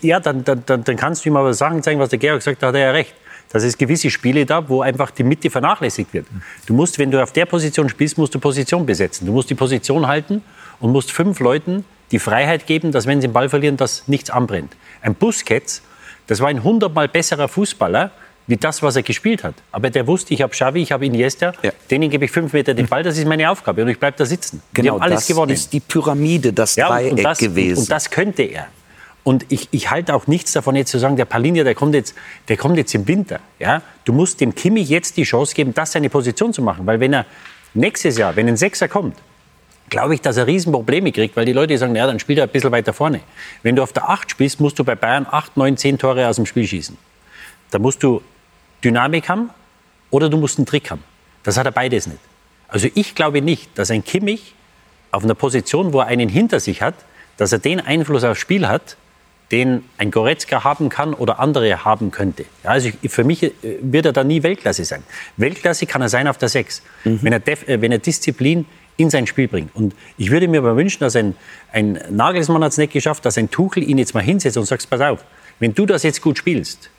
Ja, dann, dann, dann, dann kannst du ihm aber Sachen zeigen, was der Georg sagt, da hat er ja recht. Dass es gewisse Spiele da, wo einfach die Mitte vernachlässigt wird. Du musst, wenn du auf der Position spielst, musst du Position besetzen. Du musst die Position halten und musst fünf Leuten die Freiheit geben, dass wenn sie den Ball verlieren, dass nichts anbrennt. Ein Busquets, das war ein hundertmal besserer Fußballer, wie das, was er gespielt hat. Aber der wusste, ich habe Xavi, ich habe Iniesta, ja. denen gebe ich fünf Meter den Ball, das ist meine Aufgabe und ich bleibe da sitzen. Genau, alles das gewonnen. ist die Pyramide, das ja, Dreieck und das, gewesen. Und das könnte er. Und ich, ich halte auch nichts davon, jetzt zu sagen, der Palinja, der kommt jetzt, der kommt jetzt im Winter. Ja? Du musst dem Kimmich jetzt die Chance geben, das seine Position zu machen. Weil wenn er nächstes Jahr, wenn ein Sechser kommt, glaube ich, dass er Riesenprobleme kriegt, weil die Leute sagen, ja, dann spielt er ein bisschen weiter vorne. Wenn du auf der 8 spielst, musst du bei Bayern 8, 9, 10 Tore aus dem Spiel schießen. Da musst du Dynamik haben oder du musst einen Trick haben. Das hat er beides nicht. Also ich glaube nicht, dass ein Kimmich auf einer Position, wo er einen hinter sich hat, dass er den Einfluss aufs Spiel hat, den ein Goretzka haben kann oder andere haben könnte. Ja, also ich, für mich äh, wird er da nie Weltklasse sein. Weltklasse kann er sein auf der 6, mhm. wenn, er äh, wenn er Disziplin in sein Spiel bringt. Und ich würde mir aber wünschen, dass ein, ein Nagelsmann hat es nicht geschafft, dass ein Tuchel ihn jetzt mal hinsetzt und sagt, pass auf, wenn du das jetzt gut spielst,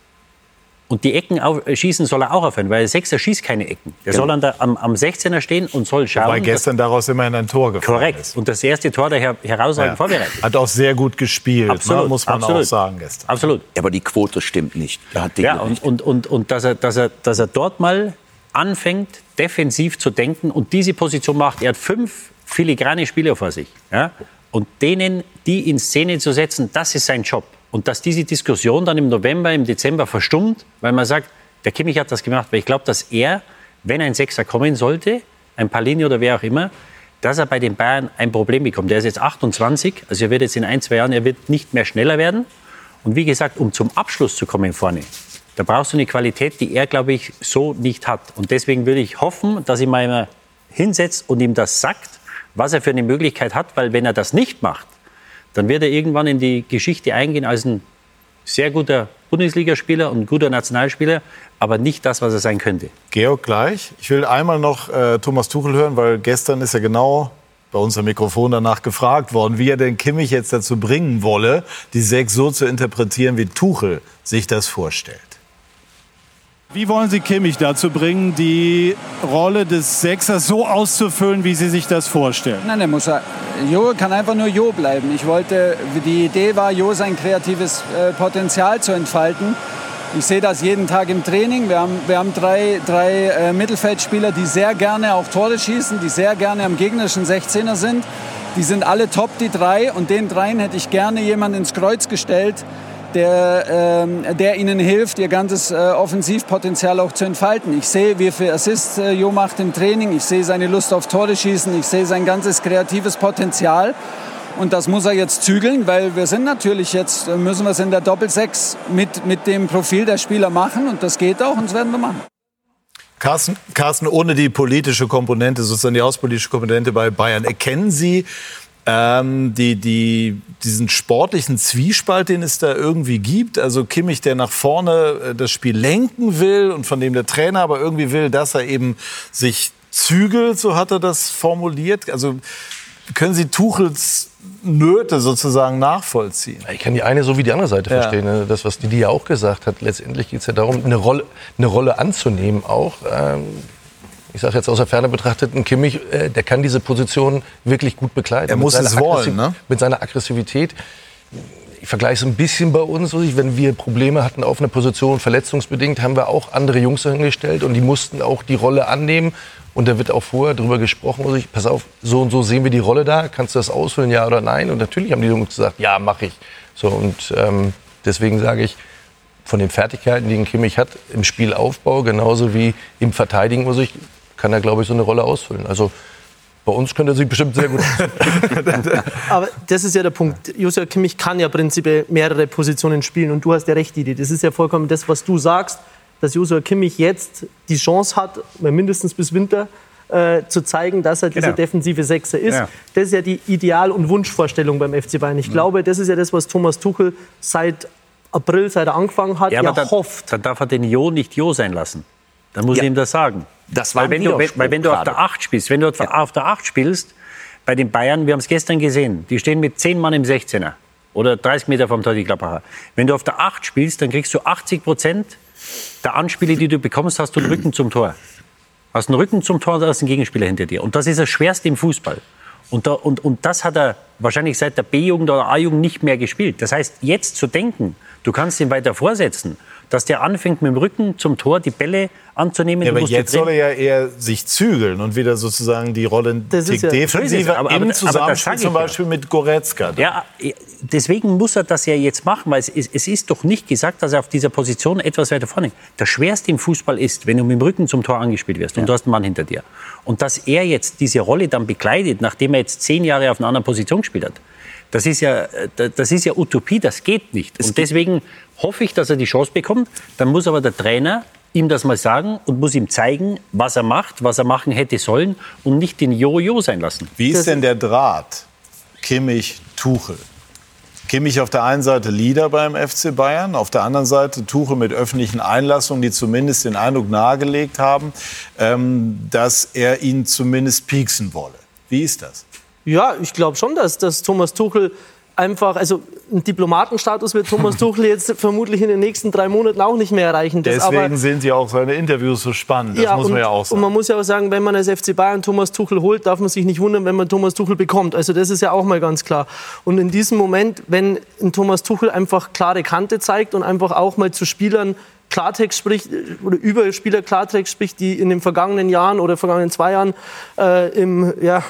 und die Ecken auf, äh, schießen soll er auch aufhören, weil der Sechser schießt keine Ecken. Der genau. soll an der, am, am 16er stehen und soll schauen. Weil gestern daraus immerhin ein Tor gefallen Korrekt. Ist. Und das erste Tor der her, herausragend ja. vorbereitet. Hat auch sehr gut gespielt, ne, Absolut. Ne, muss man Absolut. auch sagen gestern. Absolut. Aber die Quote stimmt nicht. ja, und, und, und, und dass, er, dass, er, dass er dort mal anfängt, defensiv zu denken und diese Position macht. Er hat fünf filigrane Spieler vor sich. Ja? Und denen, die in Szene zu setzen, das ist sein Job. Und dass diese Diskussion dann im November, im Dezember verstummt, weil man sagt, der Kimmich hat das gemacht, weil ich glaube, dass er, wenn ein Sechser kommen sollte, ein Palini oder wer auch immer, dass er bei den Bayern ein Problem bekommt. Der ist jetzt 28, also er wird jetzt in ein, zwei Jahren, er wird nicht mehr schneller werden. Und wie gesagt, um zum Abschluss zu kommen vorne, da brauchst du eine Qualität, die er, glaube ich, so nicht hat. Und deswegen würde ich hoffen, dass ihm mal hinsetzt und ihm das sagt, was er für eine Möglichkeit hat, weil wenn er das nicht macht, dann wird er irgendwann in die Geschichte eingehen als ein sehr guter Bundesligaspieler und ein guter Nationalspieler, aber nicht das, was er sein könnte. Georg gleich. Ich will einmal noch äh, Thomas Tuchel hören, weil gestern ist er genau bei uns am Mikrofon danach gefragt worden, wie er den Kimmich jetzt dazu bringen wolle, die Sechs so zu interpretieren, wie Tuchel sich das vorstellt. Wie wollen Sie Kimmich dazu bringen, die Rolle des Sechsers so auszufüllen, wie Sie sich das vorstellen? Nein, er muss Jo kann einfach nur Jo bleiben. Ich wollte, die Idee war, Jo sein kreatives äh, Potenzial zu entfalten. Ich sehe das jeden Tag im Training. Wir haben, wir haben drei, drei äh, Mittelfeldspieler, die sehr gerne auch Tore schießen, die sehr gerne am gegnerischen 16er sind. Die sind alle top, die drei. Und den dreien hätte ich gerne jemand ins Kreuz gestellt, der, ähm, der ihnen hilft, ihr ganzes äh, Offensivpotenzial auch zu entfalten. Ich sehe, wie viel Assists äh, Jo macht im Training, ich sehe seine Lust auf Tore schießen, ich sehe sein ganzes kreatives Potenzial. Und das muss er jetzt zügeln, weil wir sind natürlich jetzt, müssen wir es in der Doppelsechs mit, mit dem Profil der Spieler machen. Und das geht auch und das werden wir machen. Carsten, Carsten, ohne die politische Komponente, sozusagen die außenpolitische Komponente bei Bayern, erkennen Sie ähm, die, die, diesen sportlichen Zwiespalt, den es da irgendwie gibt? Also Kimmich, der nach vorne äh, das Spiel lenken will und von dem der Trainer aber irgendwie will, dass er eben sich zügelt, so hat er das formuliert. Also können Sie Tuchels Nöte sozusagen nachvollziehen? Ich kann die eine so wie die andere Seite Ja. verstehen. ne? Das, was Didi ja auch gesagt hat, letztendlich geht es ja darum, eine Rolle, eine Rolle anzunehmen auch. Ähm, ich sage jetzt aus der Ferne betrachtet, ein Kimmich, äh, der kann diese Position wirklich gut bekleiden. Er muss es wollen, ne? Mit seiner Aggressivität. Ich vergleiche es ein bisschen bei uns. Wenn wir Probleme hatten auf einer Position, verletzungsbedingt, haben wir auch andere Jungs hingestellt und die mussten auch die Rolle annehmen. Und da wird auch vorher drüber gesprochen, also ich, pass auf, so und so sehen wir die Rolle da, kannst du das ausfüllen, ja oder nein? Und natürlich haben die Jungs gesagt, ja, mache ich. So, und ähm, deswegen sage ich, von den Fertigkeiten, die ein Kimmich hat im Spielaufbau, genauso wie im Verteidigen, muss ich, kann er, glaube ich, so eine Rolle ausfüllen. Also bei uns könnte er sich bestimmt sehr gut (laughs) Aber das ist ja der Punkt. Joshua Kimmich kann ja prinzipiell mehrere Positionen spielen. Und du hast ja recht, Didi. Das ist ja vollkommen das, was du sagst, dass Joshua Kimmich jetzt die Chance hat, mindestens bis Winter, äh, zu zeigen, dass er dieser Genau. defensive Sechser ist. Ja. Das ist ja die Ideal- und Wunschvorstellung beim FC Bayern. Ich glaube, das ist ja das, was Thomas Tuchel seit April, seit er angefangen hat, ja, Ja, dann, hofft. dann darf er den Jo nicht Jo sein lassen. Dann muss Ja. ich ihm das sagen. Das war weil, wenn du, weil wenn du auf der 8 spielst, wenn du auf der- auf der 8 spielst, bei den Bayern, wir haben es gestern gesehen, die stehen mit 10 Mann im 16er oder 30 Meter vom Tor, die Klappacher. Wenn du auf der 8 spielst, dann kriegst du 80 Prozent der Anspiele, die du bekommst, hast du den Rücken zum Tor. Hast einen Rücken zum Tor, da hast einen Gegenspieler hinter dir. Und das ist das Schwerste im Fußball. Und, da, und, und das hat er wahrscheinlich seit der B-Jugend oder A-Jugend nicht mehr gespielt. Das heißt, jetzt zu denken, du kannst ihn weiter vorsetzen, dass der anfängt mit dem Rücken zum Tor die Bälle anzunehmen. Ja, aber jetzt soll er ja eher sich zügeln und wieder sozusagen die Rolle Das ist ja- So ist defensiver aber- aber- im Zusammenspiel zum ja. Beispiel mit Goretzka. Ja, deswegen muss er das ja jetzt machen, weil es ist, es ist doch nicht gesagt, dass er auf dieser Position etwas weiter vorne. Das Schwerste im Fußball ist, wenn du mit dem Rücken zum Tor angespielt wirst und du hast einen Mann hinter dir. Und dass er jetzt diese Rolle dann bekleidet, nachdem er jetzt zehn Jahre auf einer anderen Position gespielt hat, das ist ja, äh, das ist ja Utopie, das geht nicht. Und deswegen hoffe ich, dass er die Chance bekommt. Dann muss aber der Trainer ihm das mal sagen und muss ihm zeigen, was er macht, was er machen hätte sollen und nicht den Jojo sein lassen. Wie ist denn der Draht Kimmich-Tuchel? Kimmich auf der einen Seite Leader beim FC Bayern, auf der anderen Seite Tuchel mit öffentlichen Einlassungen, die zumindest den Eindruck nahegelegt haben, ähm, dass er ihn zumindest pieksen wolle. Wie ist das? Ja, ich glaube schon, dass, dass Thomas Tuchel einfach, also einen Diplomatenstatus wird Thomas (laughs) Tuchel jetzt vermutlich in den nächsten drei Monaten auch nicht mehr erreichen. Das Deswegen sind ja auch seine Interviews so spannend. Das muss und, man ja auch Und sagen. man muss ja auch sagen, wenn man als FC Bayern Thomas Tuchel holt, darf man sich nicht wundern, wenn man Thomas Tuchel bekommt. Also das ist ja auch mal ganz klar. Und in diesem Moment, wenn ein Thomas Tuchel einfach klare Kante zeigt und einfach auch mal zu Spielern Klartext spricht oder über Spieler Klartext spricht, die in den vergangenen Jahren oder vergangenen zwei Jahren äh, im ja,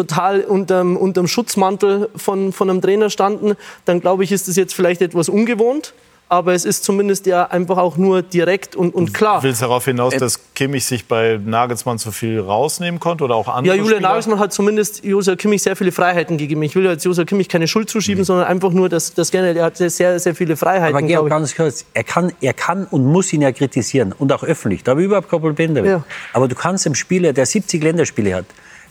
total unterm, unterm Schutzmantel von, von einem Trainer standen, dann glaube ich, ist das jetzt vielleicht etwas ungewohnt. Aber es ist zumindest ja einfach auch nur direkt und, und klar. Du willst darauf hinaus, dass Kimmich sich bei Nagelsmann zu viel rausnehmen konnte oder auch andere Ja, Julian Spieler? Nagelsmann hat zumindest Josua Kimmich sehr viele Freiheiten gegeben. Ich will jetzt Josua Kimmich keine Schuld zuschieben, sondern einfach nur, dass das gerne, er hatte sehr, sehr viele Freiheiten. Aber Georg, ganz kurz, er kann, er kann und muss ihn ja kritisieren und auch öffentlich. Da habe ich überhaupt kein Problem damit. Ja. Aber du kannst einem Spieler, der 70 Länderspiele hat,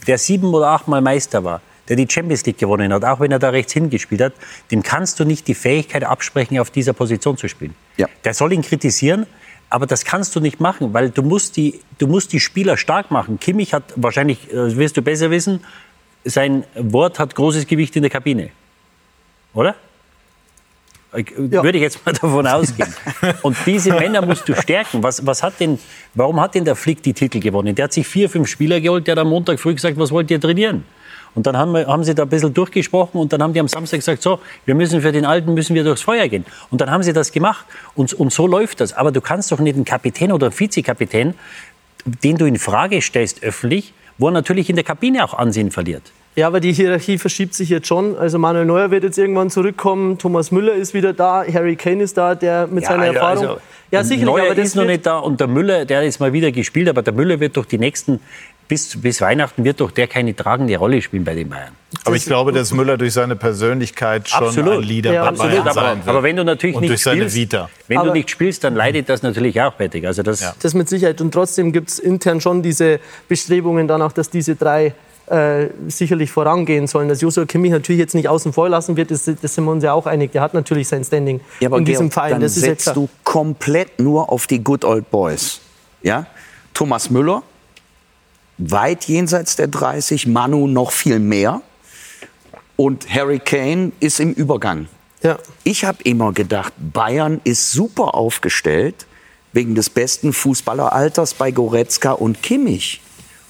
der sieben oder achtmal Meister war, der die Champions League gewonnen hat, auch wenn er da rechts hingespielt hat, dem kannst du nicht die Fähigkeit absprechen, auf dieser Position zu spielen. Ja. Der soll ihn kritisieren, aber das kannst du nicht machen, weil du musst die, du musst die Spieler stark machen. Kimmich hat wahrscheinlich, äh, wirst du besser wissen, sein Wort hat großes Gewicht in der Kabine. Oder? Ich- Ja. Würde ich jetzt mal (laughs) davon ausgehen. Und diese Männer musst du stärken. Was, was hat denn, warum hat denn der Flick die Titel gewonnen? Der hat sich vier, fünf Spieler geholt, der hat am Montag früh gesagt, was wollt ihr trainieren? Und dann haben, wir, haben sie da ein bisschen durchgesprochen und dann haben die am Samstag gesagt, so, wir müssen für den Alten müssen wir durchs Feuer gehen. Und dann haben sie das gemacht. Und, und so läuft das. Aber du kannst doch nicht einen Kapitän oder einen Vizekapitän, den du in Frage stellst öffentlich, wo er natürlich in der Kabine auch Ansehen verliert. Ja, aber die Hierarchie verschiebt sich jetzt schon. Also Manuel Neuer wird jetzt irgendwann zurückkommen, Thomas Müller ist wieder da, Harry Kane ist da, der mit Ja, seiner also- Erfahrung. also, ja, sicherlich, Neuer aber das ist noch nicht da und der Müller, der hat jetzt mal wieder gespielt, aber der Müller wird durch die nächsten, bis, bis Weihnachten wird doch der keine tragende Rolle spielen bei den Bayern. Aber ich glaube, dass Müller durch seine Persönlichkeit schon Absolut. ein Leader Ja, bei absolut. Bayern aber, sein wird. aber wenn du natürlich Und nicht durch seine spielst, Vita. wenn Aber- du nicht spielst, dann leidet das natürlich auch fertig. Also das, Ja. Das mit Sicherheit. Und trotzdem gibt es intern schon diese Bestrebungen danach, dass diese drei äh, sicherlich vorangehen sollen. Dass Joshua Kimmich natürlich jetzt nicht außen vor lassen wird, das, das sind wir uns ja auch einig. Der hat natürlich sein Standing Ja, in diesem Georg, Verein. dann Das ist setzt du komplett nur auf die Good Old Boys. Ja? Thomas Müller, weit jenseits der 30, Manu noch viel mehr. Und Harry Kane ist im Übergang. Ja. Ich habe immer gedacht, Bayern ist super aufgestellt wegen des besten Fußballeralters bei Goretzka und Kimmich.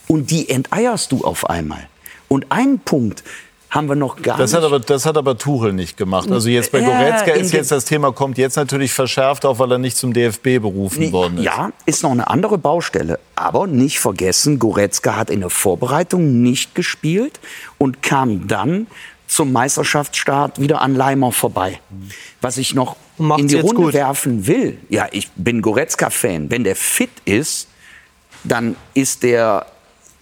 Und die enteierst du auf einmal. Und einen Punkt haben wir noch gar Das nicht. hat, aber, das hat aber Tuchel nicht gemacht. Also jetzt bei Ja, Goretzka ist jetzt das Thema, kommt jetzt natürlich verschärft, auch weil er nicht zum DFB berufen Nee, worden ist. Ja, ist noch eine andere Baustelle. Aber nicht vergessen, Goretzka hat in der Vorbereitung nicht gespielt und kam dann zum Meisterschaftsstart wieder an Leimer vorbei. Was ich noch Macht's in die Runde gut. werfen will, ja, ich bin Goretzka-Fan. Wenn der fit ist, dann ist der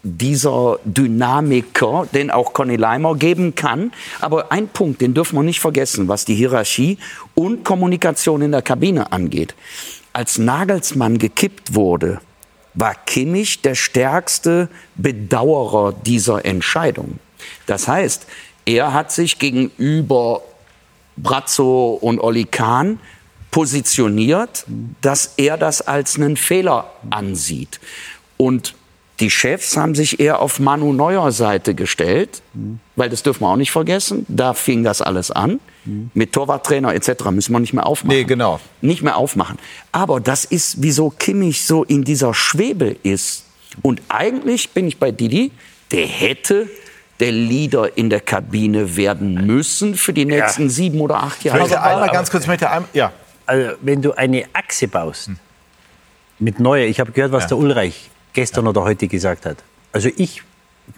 dieser Dynamiker, den auch Conny Leimer geben kann. Aber ein Punkt, den dürfen wir nicht vergessen, was die Hierarchie und Kommunikation in der Kabine angeht. Als Nagelsmann gekippt wurde, war Kimmich der stärkste Bedauerer dieser Entscheidung. Das heißt, er hat sich gegenüber Brazzo und Oli Kahn positioniert, dass er das als einen Fehler ansieht. Und die Chefs haben sich eher auf Manu Neuer Seite gestellt, weil das dürfen wir auch nicht vergessen. Da fing das alles an. Mit Torwarttrainer etc. müssen wir nicht mehr aufmachen. Nee, genau. Nicht mehr aufmachen. Aber das ist, wieso Kimmich so in dieser Schwebe ist. Und eigentlich bin ich bei Didi, der hätte der Leader in der Kabine werden müssen für die nächsten sieben oder acht Jahre. möchte einmal ganz kurz, ich möchte einmal, ja. Also, wenn du eine Achse baust mit Neuer, ich habe gehört, was der Ulreich gestern oder heute gesagt hat. Also ich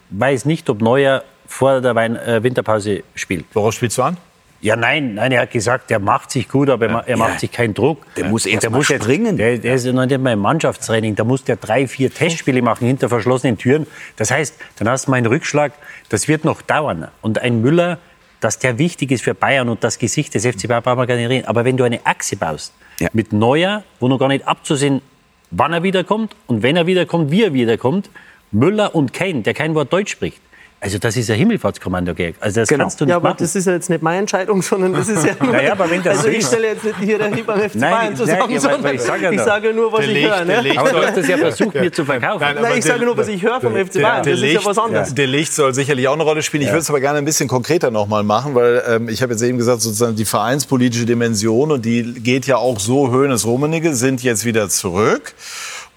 weiß nicht, ob Neuer vor der Wein äh, Winterpause spielt. Worauf spielst du an? Ja, nein, nein, er hat gesagt, er macht sich gut, aber er ma- er macht Ja. sich keinen Druck. Der muss erst der mal muss jetzt- springen. Der, der ist ja noch nicht mal im Mannschaftstraining. Da muss der drei, vier Testspiele machen hinter verschlossenen Türen. Das heißt, dann hast du mal einen Rückschlag. Das wird noch dauern. Und ein Müller, dass der wichtig ist für Bayern und das Gesicht des FC Bayern, brauchen wir gar nicht reden. Aber wenn du eine Achse baust Ja. mit Neuer, wo noch gar nicht abzusehen, wann er wiederkommt und wenn er wiederkommt, wie er wiederkommt, Müller und Kane, der kein Wort Deutsch spricht. Also das ist ein Himmelfahrtskommando, Georg. Also das Genau. kannst du nicht Ja, aber machen. das ist ja jetzt nicht meine Entscheidung, sondern das ist ja (laughs) nur, Naja, aber wenn das Also so ich stelle jetzt nicht die Hierarchie beim FC Nein, Bayern nein, zusammen, ja, weil- sondern ich sage ja ich sage nur, was Der ich höre. der Ne? Aber du hast das ja versucht, mir zu verkaufen. Nein, Nein, ich sage der- nur, was ich höre vom FC Bayern. Der Das ist ja was anderes. Der Licht soll sicherlich auch eine Rolle spielen. Ich würde es aber gerne ein bisschen konkreter noch mal machen, weil ähm, ich habe jetzt eben gesagt, sozusagen die vereinspolitische Dimension und die geht ja auch so. Hönes Rummenigge sind jetzt wieder zurück.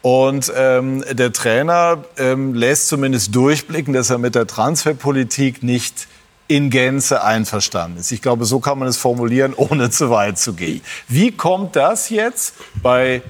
Und ähm, der Trainer ähm, lässt zumindest durchblicken, dass er mit der Transferpolitik nicht in Gänze einverstanden ist. Ich glaube, so kann man es formulieren, (laughs) ohne zu weit zu gehen. Wie kommt das jetzt bei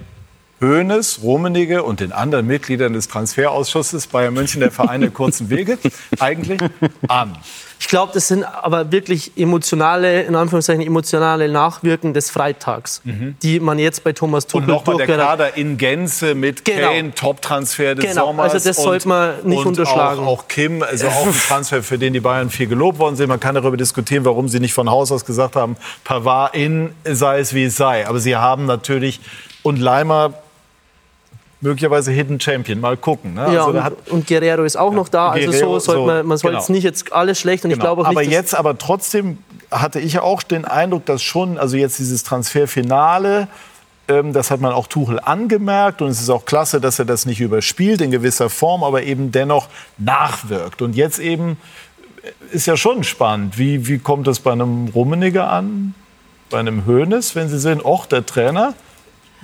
Hoeneß, Rummenigge und den anderen Mitgliedern des Transferausschusses Bayern München, der Verein der kurzen Wege, (laughs) eigentlich an? Ich glaube, das sind aber wirklich emotionale, in Anführungszeichen emotionale Nachwirken des Freitags, die man jetzt bei Thomas Und Tuchel nochmal der durchgereicht Kader in Gänze mit Genau. Kane, Top-Transfer des Genau, Sommers. also das und- sollte man nicht und unterschlagen. Auch, auch Kim, also (laughs) auch ein Transfer, für den die Bayern viel gelobt worden sind. Man kann darüber diskutieren, warum sie nicht von Haus aus gesagt haben, Pavard in, sei es wie es sei. Aber sie haben natürlich, und Leimer möglicherweise Hidden Champion. Mal gucken. Ne? Ja, Also und, und Guerrero ist auch noch da. Also Guerrero, so sollte so, man, man soll genau. jetzt nicht jetzt alles schlecht. Und ich Genau. glaube auch aber nicht, jetzt, aber trotzdem hatte ich ja auch den Eindruck, dass schon, also jetzt dieses Transferfinale, ähm, das hat man auch Tuchel angemerkt und es ist auch klasse, dass er das nicht überspielt in gewisser Form, aber eben dennoch nachwirkt. Und jetzt eben äh, ist ja schon spannend, wie, wie kommt das bei einem Rummenigge an, bei einem Hoeneß, wenn Sie sehen, och, der Trainer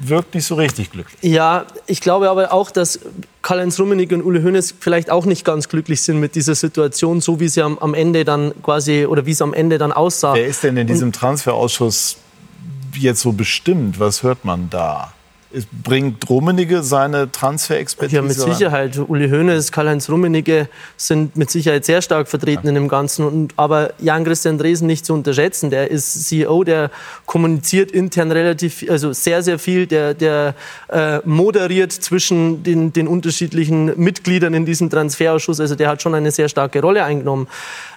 wirkt nicht so richtig glücklich. Ja, ich glaube aber auch, dass Karl-Heinz Rummenigge und Uli Hoeneß vielleicht auch nicht ganz glücklich sind mit dieser Situation, so wie sie am, am Ende dann quasi oder wie es am Ende dann aussah. Wer ist denn in diesem Transferausschuss jetzt so bestimmt? Was hört man da? Bringt Rummenigge seine Transferexpertise? Ja, mit Sicherheit. Uli Hoeneß, Karl-Heinz Rummenigge sind mit Sicherheit sehr stark vertreten ja. in dem Ganzen. Und, aber Jan-Christian Dresen nicht zu unterschätzen. Der ist CEO, der kommuniziert intern relativ, also sehr, sehr viel. Der, der äh, moderiert zwischen den, den unterschiedlichen Mitgliedern in diesem Transferausschuss. Also der hat schon eine sehr starke Rolle eingenommen.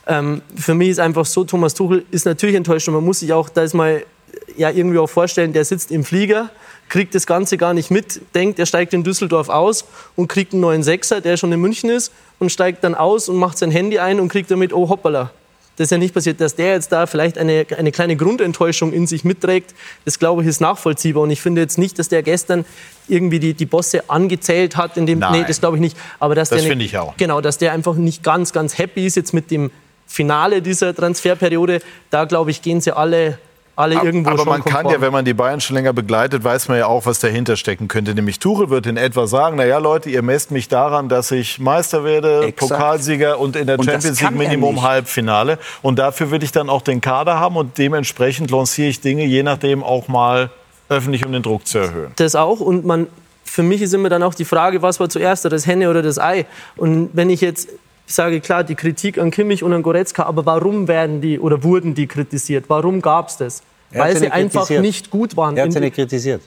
Ähm, für mich ist einfach so, Thomas Tuchel ist natürlich enttäuscht und man muss sich auch da ist mal ja irgendwie auch vorstellen, der sitzt im Flieger kriegt das Ganze gar nicht mit, denkt, er steigt in Düsseldorf aus und kriegt einen neuen Sechser, der schon in München ist und steigt dann aus und macht sein Handy ein und kriegt damit, oh hoppala. Das ist ja nicht passiert, dass der jetzt da vielleicht eine, eine kleine Grundenttäuschung in sich mitträgt. Das glaube ich ist nachvollziehbar. Und ich finde jetzt nicht, dass der gestern irgendwie die, die Bosse angezählt hat. In dem, Nein. Nee, das glaube ich nicht. Aber dass das finde ich auch. Genau, dass der einfach nicht ganz, ganz happy ist jetzt mit dem Finale dieser Transferperiode. Da glaube ich, gehen sie alle alle irgendwo aber man kann ja, wenn man die Bayern schon länger begleitet, weiß man ja auch, was dahinter stecken könnte. Nämlich Tuchel wird in etwa sagen, na ja, Leute, ihr messt mich daran, dass ich Meister werde, Exakt. Pokalsieger und in der und Champions League Minimum Halbfinale. Und dafür will ich dann auch den Kader haben und dementsprechend lanciere ich Dinge, je nachdem auch mal öffentlich, um den Druck zu erhöhen. Das auch und man für mich ist immer dann auch die Frage, was war zuerst, das Henne oder das Ei? Und wenn ich jetzt ich sage klar, die Kritik an Kimmich und an Goretzka, aber warum werden die oder wurden die kritisiert? Warum gab es das? Weil sie einfach nicht gut waren. Er hat sie nicht kritisiert.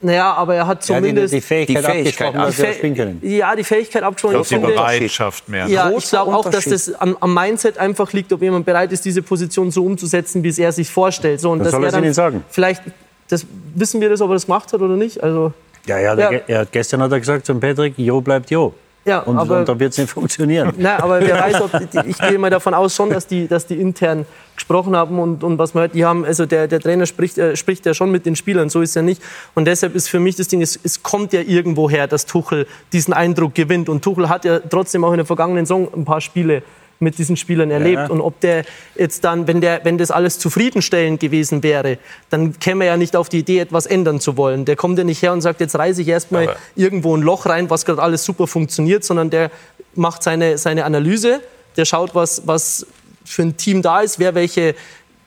Naja, aber er hat zumindest ja, die, die, Fähigkeit, die Fähigkeit abgesprochen, dass spielen können. Ja, die Fähigkeit abgesprochen. Ich glaube, die Bereitschaft mehr. Ja, ich glaube auch, dass das am, am, Mindset einfach liegt, ob jemand bereit ist, diese Position so umzusetzen, wie es er sich vorstellt. So, und das soll er Ihnen sagen? Vielleicht, das, wissen wir das, ob er das gemacht hat oder nicht? Also, ja, ja, ja. Er hat, gestern hat er gesagt zum Patrick, Jo bleibt Jo. Ja, und, aber, und da wird es nicht funktionieren. (laughs) Nein, aber wer weiß, ob (laughs) ich gehe mal davon aus schon, dass die, dass die intern gesprochen haben und, und was man hört, die haben, also der, der Trainer spricht, äh, spricht ja schon mit den Spielern, so ist ja nicht. Und deshalb ist für mich das Ding, es, es kommt ja irgendwo her, dass Tuchel diesen Eindruck gewinnt. Und Tuchel hat ja trotzdem auch in der vergangenen Saison ein paar Spiele mit diesen Spielern erlebt. Ja. Und ob der jetzt dann, wenn, der, wenn das alles zufriedenstellend gewesen wäre, dann käme er ja nicht auf die Idee, etwas ändern zu wollen. Der kommt ja nicht her und sagt, jetzt reiße ich erstmal irgendwo ein Loch rein, was gerade alles super funktioniert, sondern der macht seine, seine Analyse, der schaut, was, was für ein Team da ist, wer welche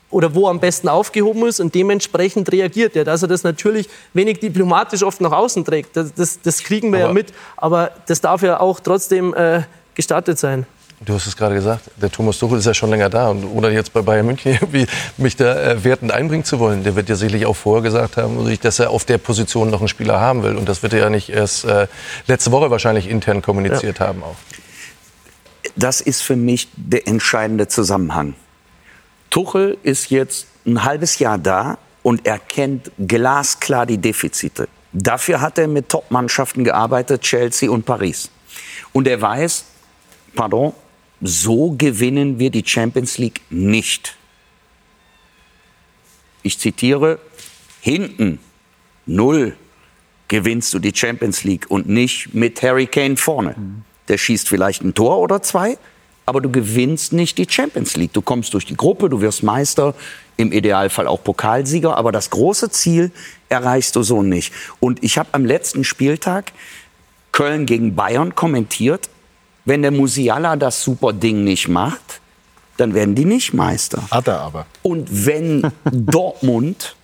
oder wo am besten aufgehoben ist und dementsprechend reagiert er. Dass er das natürlich wenig diplomatisch oft nach außen trägt, das, das, das kriegen wir aber ja mit, aber das darf ja auch trotzdem äh, gestattet sein. Du hast es gerade gesagt, der Thomas Tuchel ist ja schon länger da. Und ohne jetzt bei Bayern München (laughs) irgendwie mich da äh, wertend einbringen zu wollen, der wird ja sicherlich auch vorher gesagt haben, dass er auf der Position noch einen Spieler haben will. Und das wird er ja nicht erst äh, letzte Woche wahrscheinlich intern kommuniziert ja. haben auch. Das ist für mich der entscheidende Zusammenhang. Tuchel ist jetzt ein halbes Jahr da und er kennt glasklar die Defizite. Dafür hat er mit Top-Mannschaften gearbeitet, Chelsea und Paris. Und er weiß, pardon, so gewinnen wir die Champions League nicht. Ich zitiere, hinten null gewinnst du die Champions League und nicht mit Harry Kane vorne. Der schießt vielleicht ein Tor oder zwei, aber du gewinnst nicht die Champions League. Du kommst durch die Gruppe, du wirst Meister, im Idealfall auch Pokalsieger, aber das große Ziel erreichst du so nicht. Und ich habe am letzten Spieltag Köln gegen Bayern kommentiert wenn der Musiala das super Ding nicht macht, dann werden die nicht Meister. Hat er aber. Und wenn (laughs) Dortmund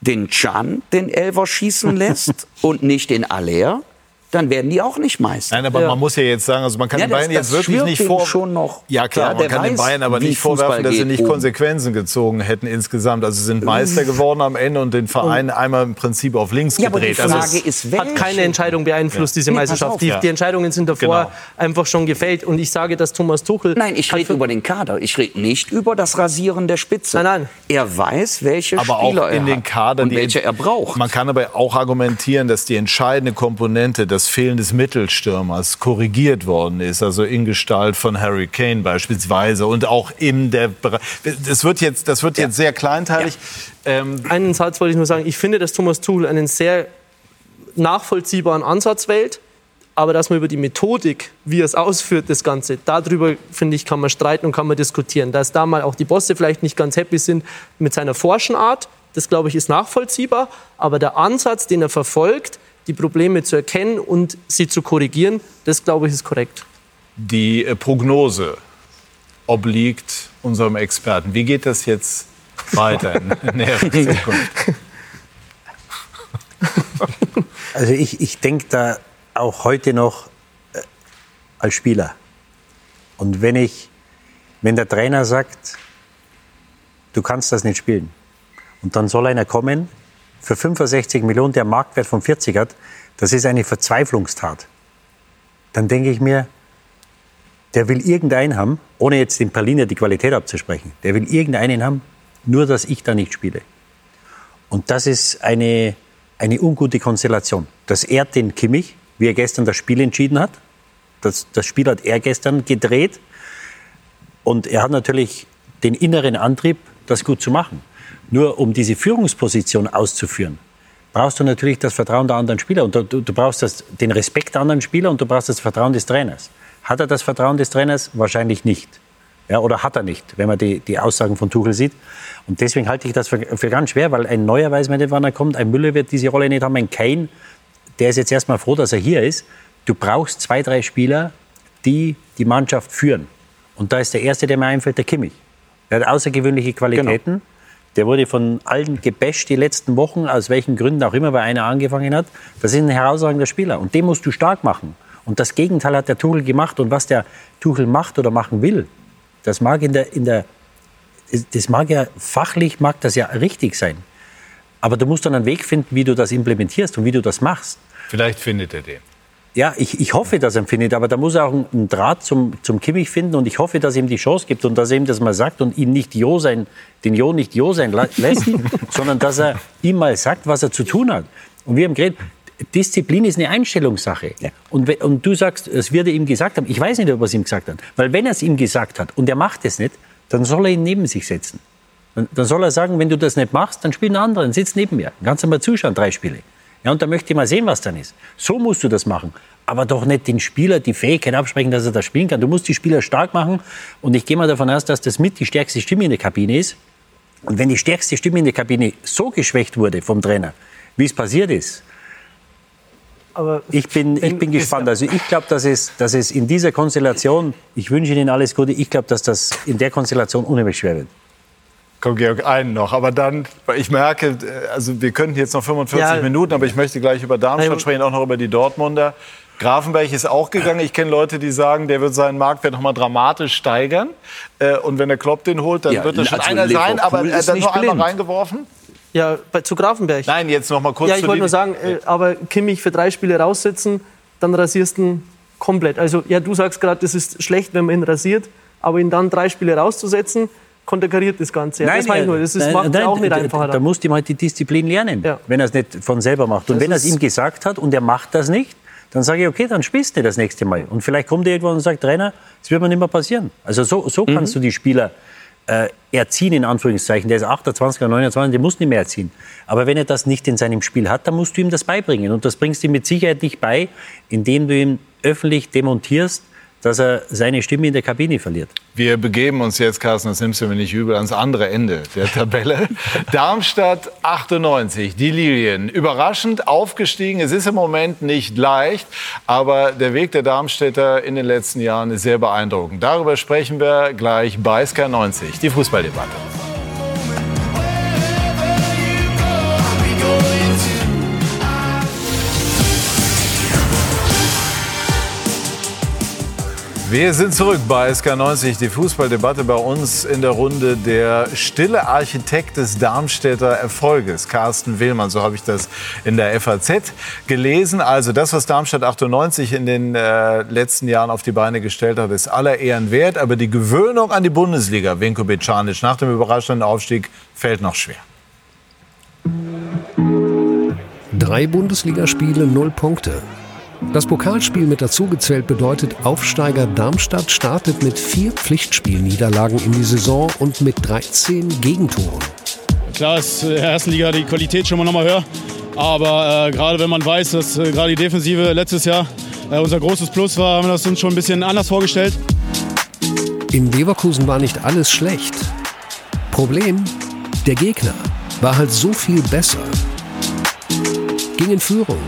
den Chan den Elver schießen lässt und nicht den Aller, dann werden die auch nicht Meister. Nein, aber ja. man muss ja jetzt sagen, also man kann ja, den Bayern jetzt wirklich nicht vor schon noch. Ja klar, ja, man kann weiß, den Bayern aber nicht vorwerfen, dass sie nicht oben. Konsequenzen gezogen hätten insgesamt. Also sie sind Meister geworden am Ende und den Verein einmal im Prinzip auf links gedreht. Aber die Frage also ist, welche? hat keine Entscheidung beeinflusst diese Meisterschaft. Die, die, Entscheidungen sind davor genau. einfach schon gefällt und ich sage, dass Thomas Tuchel Nein, ich rede über den Kader. Ich rede nicht über das Rasieren der Spitze. Nein, nein. Er weiß, welche aber Spieler auch in er den Kader, und welche er braucht. Man kann aber auch argumentieren, dass die entscheidende Komponente, das Fehlen des Mittels Mittelstürmers korrigiert worden ist, also in Gestalt von Harry Kane beispielsweise und auch in der das wird jetzt das wird jetzt sehr kleinteilig. Ja. Ähm, einen Satz wollte ich nur sagen. Ich finde, dass Thomas Tuchel einen sehr nachvollziehbaren Ansatz wählt, aber dass man über die Methodik, wie er es ausführt, das Ganze, darüber finde ich, kann man streiten und kann man diskutieren. Dass da mal auch die Bosse vielleicht nicht ganz happy sind mit seiner Forschenart, das glaube ich ist nachvollziehbar, aber der Ansatz, den er verfolgt, die Probleme zu erkennen und sie zu korrigieren, das glaube ich ist korrekt. Die äh, Prognose obliegt unserem Experten. Wie geht das jetzt weiter in näherer (laughs) Zukunft? (laughs) Also ich, ich denke da auch heute noch äh, als Spieler. Und wenn ich, wenn der Trainer sagt, du kannst das nicht spielen, und dann soll einer kommen, für 65 Millionen, der Marktwert von 40 hat, das ist eine Verzweiflungstat. Dann denke ich mir, der will irgendeinen haben, ohne jetzt dem Berliner die Qualität abzusprechen, der will irgendeinen haben, nur dass ich da nicht spiele. Und das ist eine, eine ungute Konstellation. Das ehrt den Kimmich, wie er gestern das Spiel entschieden hat. Das, das Spiel hat er gestern gedreht. Und er hat natürlich den inneren Antrieb, das gut zu machen. Nur um diese Führungsposition auszuführen, brauchst du natürlich das Vertrauen der anderen Spieler. Und du, du brauchst das, den Respekt der anderen Spieler und du brauchst das Vertrauen des Trainers. Hat er das Vertrauen des Trainers? Wahrscheinlich nicht. Ja, oder hat er nicht, wenn man die, die Aussagen von Tuchel sieht. Und deswegen halte ich das für, für ganz schwer, weil ein Neuer weiß man nicht, wann er kommt. Ein Müller wird diese Rolle nicht haben. Ein Kane, der ist jetzt erstmal froh, dass er hier ist. Du brauchst zwei, drei Spieler, die die Mannschaft führen. Und da ist der Erste, der mir einfällt, der Kimmich. Der hat außergewöhnliche Qualitäten. Genau. Der wurde von allen gebasht die letzten Wochen, aus welchen Gründen auch immer, weil einer angefangen hat. Das ist ein herausragender Spieler und den musst du stark machen. Und das Gegenteil hat der Tuchel gemacht. Und was der Tuchel macht oder machen will, das mag in der, in der, das mag ja fachlich, mag das ja richtig sein. Aber du musst dann einen Weg finden, wie du das implementierst und wie du das machst. Vielleicht findet er den. Ja, ich, ich hoffe, dass er ihn findet, aber da muss er auch einen Draht zum, zum Kimmich finden und ich hoffe, dass er ihm die Chance gibt und dass er ihm das mal sagt und ihn nicht Jo sein, den Jo nicht Jo sein lässt, (laughs) sondern dass er ihm mal sagt, was er zu tun hat. Und wir haben geredet, Disziplin ist eine Einstellungssache. Ja. Und, und du sagst, es wird ihm gesagt haben. Ich weiß nicht, ob er es ihm gesagt hat. Weil wenn er es ihm gesagt hat und er macht es nicht, dann soll er ihn neben sich setzen. Dann, dann soll er sagen, wenn du das nicht machst, dann spiel einen anderen, sitz neben mir. Kannst du mal zuschauen, drei Spiele. Ja, und da möchte ich mal sehen, was dann ist. So musst du das machen. Aber doch nicht den Spieler die Fähigkeit absprechen, dass er das spielen kann. Du musst die Spieler stark machen. Und ich gehe mal davon aus, dass das mit die stärkste Stimme in der Kabine ist. Und wenn die stärkste Stimme in der Kabine so geschwächt wurde vom Trainer, wie es passiert ist, aber ich bin, ich bin gespannt. Also ich glaube, dass es, dass es in dieser Konstellation, ich wünsche Ihnen alles Gute, ich glaube, dass das in der Konstellation unheimlich schwer wird. Komm, Georg, einen noch. Aber dann, ich merke, also wir könnten jetzt noch 45 ja, Minuten, aber ich möchte gleich über Darmstadt nein, sprechen, auch noch über die Dortmunder. Grafenberg ist auch gegangen. Ich kenne Leute, die sagen, der wird seinen Marktwert noch mal dramatisch steigern. Äh, und wenn der Klopp den holt, dann ja, wird das schon also einer sein. Aber er hat nur einmal reingeworfen. Ja, bei, zu Grafenberg. Nein, jetzt noch mal kurz. Ja, ich wollte nur sagen, äh, aber Kimmich für drei Spiele raussitzen, dann rasierst du ihn komplett. Also ja, du sagst gerade, das ist schlecht, wenn man ihn rasiert, aber ihn dann drei Spiele rauszusetzen, konterkariert das Ganze. Ja, nein, das, nur, das ist, nein, macht nein, auch nicht einfacher. Da, da musst du mal die Disziplin lernen, ja. wenn er es nicht von selber macht. Und das wenn er es ihm gesagt hat und er macht das nicht, dann sage ich, okay, dann spielst du das nächste Mal. Und vielleicht kommt er irgendwann und sagt, Trainer, das wird mir nicht mehr passieren. Also so, so mhm. kannst du die Spieler äh, erziehen, in Anführungszeichen. Der ist 28 oder 29, der muss nicht mehr erziehen. Aber wenn er das nicht in seinem Spiel hat, dann musst du ihm das beibringen. Und das bringst du ihm mit Sicherheit nicht bei, indem du ihn öffentlich demontierst, dass er seine Stimme in der Kabine verliert. Wir begeben uns jetzt, Carsten, das nimmst du mir nicht übel, ans andere Ende der Tabelle. (laughs) Darmstadt 98, die Lilien. Überraschend aufgestiegen. Es ist im Moment nicht leicht, aber der Weg der Darmstädter in den letzten Jahren ist sehr beeindruckend. Darüber sprechen wir gleich bei SK90, die Fußballdebatte. Wir sind zurück bei SK90, die Fußballdebatte bei uns in der Runde der stille Architekt des Darmstädter Erfolges, Carsten Willmann, so habe ich das in der FAZ gelesen. Also das, was Darmstadt 98 in den äh, letzten Jahren auf die Beine gestellt hat, ist aller Ehren wert, aber die Gewöhnung an die Bundesliga, Vinko Bicanic, nach dem überraschenden Aufstieg fällt noch schwer. Drei Bundesligaspiele, null Punkte. Das Pokalspiel mit dazugezählt bedeutet, Aufsteiger Darmstadt startet mit vier Pflichtspielniederlagen in die Saison und mit 13 Gegentoren. Klar ist in der ersten Liga die Qualität schon mal nochmal höher. Aber äh, gerade wenn man weiß, dass äh, gerade die Defensive letztes Jahr äh, unser großes Plus war, haben wir das uns schon ein bisschen anders vorgestellt. In Leverkusen war nicht alles schlecht. Problem, der Gegner war halt so viel besser. Ging in Führung,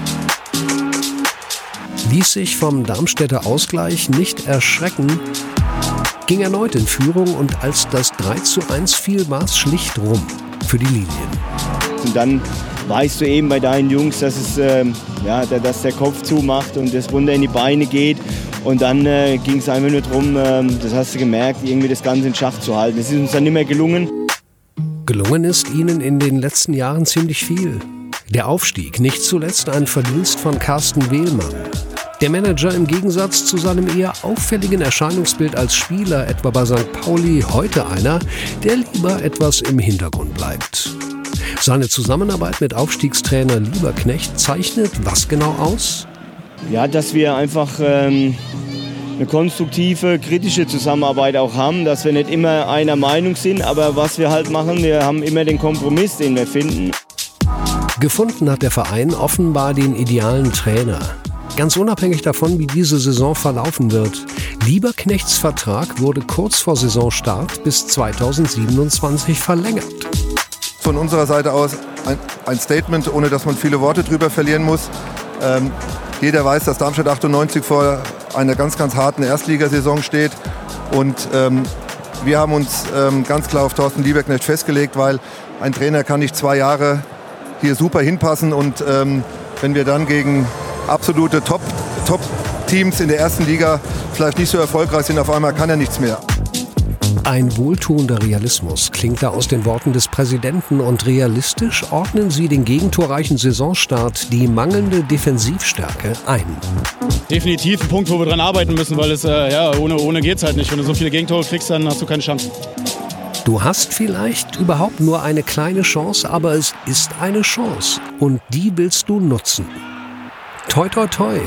ließ sich vom Darmstädter Ausgleich nicht erschrecken, ging erneut in Führung und als das 3 zu 1 fiel, war es schlicht rum für die Linien. Und dann weißt du eben bei deinen Jungs, dass, es, ähm, ja, dass der Kopf zumacht und es runter in die Beine geht. Und dann äh, ging es einfach nur darum, ähm, das hast du gemerkt, irgendwie das Ganze in Schach zu halten. Es ist uns dann nicht mehr gelungen. Gelungen ist ihnen in den letzten Jahren ziemlich viel. Der Aufstieg, nicht zuletzt ein Verdienst von Carsten Wehlmann. Der Manager im Gegensatz zu seinem eher auffälligen Erscheinungsbild als Spieler, etwa bei St. Pauli, heute einer, der lieber etwas im Hintergrund bleibt. Seine Zusammenarbeit mit Aufstiegstrainer Lieberknecht zeichnet was genau aus? Ja, dass wir einfach ähm, eine konstruktive, kritische Zusammenarbeit auch haben, dass wir nicht immer einer Meinung sind, aber was wir halt machen, wir haben immer den Kompromiss, den wir finden. Gefunden hat der Verein offenbar den idealen Trainer. Ganz unabhängig davon, wie diese Saison verlaufen wird. Lieberknechts Vertrag wurde kurz vor Saisonstart bis 2027 verlängert. Von unserer Seite aus ein, ein Statement, ohne dass man viele Worte drüber verlieren muss. Ähm, jeder weiß, dass Darmstadt 98 vor einer ganz, ganz harten Erstligasaison steht. Und ähm, wir haben uns ähm, ganz klar auf Thorsten Lieberknecht festgelegt, weil ein Trainer kann nicht zwei Jahre hier super hinpassen. Und ähm, wenn wir dann gegen absolute Top-Teams Top in der ersten Liga vielleicht nicht so erfolgreich sind, auf einmal kann er nichts mehr. Ein wohltuender Realismus klingt da aus den Worten des Präsidenten und realistisch ordnen sie den gegentorreichen Saisonstart die mangelnde Defensivstärke ein. Definitiv ein Punkt, wo wir dran arbeiten müssen, weil es äh, ja ohne ohne geht's halt nicht. Wenn du so viele Gegentore kriegst, dann hast du keine Chance. Du hast vielleicht überhaupt nur eine kleine Chance, aber es ist eine Chance und die willst du nutzen. Toi toi toi,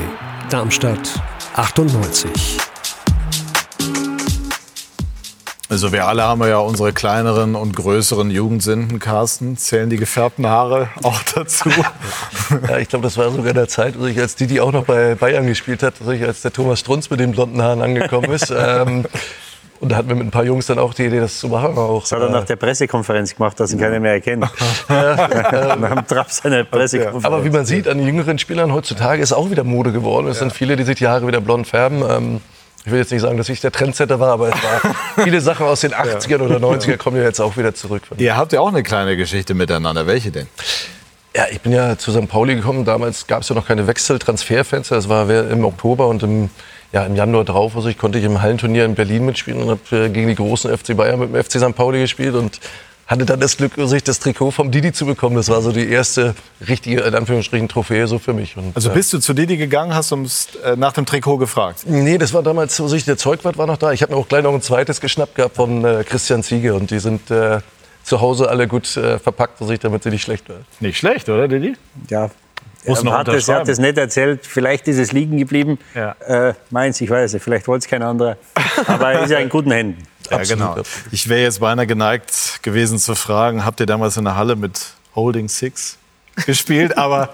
Darmstadt 98. Also wir alle haben ja unsere kleineren und größeren Jugendsünden, Carsten. Zählen die gefärbten Haare auch dazu? (laughs) ja, ich glaube, das war sogar der Zeit, als, ich, als Didi auch noch bei Bayern gespielt hat, als der Thomas Strunz mit den blonden Haaren angekommen ist. (laughs) ähm, und da hatten wir mit ein paar Jungs dann auch die Idee, das zu machen. Auch, das hat er nach der Pressekonferenz gemacht, dass ihn keiner mehr erkennt. (laughs) (laughs) nach dem Trab seiner Pressekonferenz. Aber wie man sieht, an jüngeren Spielern heutzutage ist auch wieder Mode geworden. Es sind viele, die sich die Haare wieder blond färben. Ähm, ich will jetzt nicht sagen, dass ich der Trendsetter war, aber es war (laughs) viele Sachen aus den 80ern oder 90ern kommen ja jetzt auch wieder zurück. Ihr habt ja auch eine kleine Geschichte miteinander. Welche denn? Ja, ich bin ja zu St. Pauli gekommen. Damals gab es ja noch keine Wechseltransferfenster. Das war im Oktober und im, ja, im Januar drauf. Also ich konnte ich im Hallenturnier in Berlin mitspielen und habe gegen die großen FC Bayern mit dem FC St. Pauli gespielt. Und hatte dann das Glück, sich das Trikot vom Didi zu bekommen. Das war so die erste richtige, in Anführungsstrichen, Trophäe so für mich. Und, also bist du zu Didi gegangen, hast du äh, nach dem Trikot gefragt? Nee, das war damals, so sich der Zeugwart war noch da. Ich habe mir auch gleich noch ein zweites geschnappt gehabt von äh, Christian Ziege und die sind äh, zu Hause alle gut äh, verpackt, sich, damit sie nicht schlecht werden. Nicht schlecht, oder Didi? Ja. Muss er, hat es, er hat es nicht erzählt. Vielleicht ist es liegen geblieben. Ja. Äh, meins, ich weiß nicht. Vielleicht wollte es kein anderer. Aber er ist ja in guten Händen. (laughs) Ja, genau. Ich wäre jetzt beinahe geneigt gewesen zu fragen, habt ihr damals in der Halle mit Holding Six gespielt, aber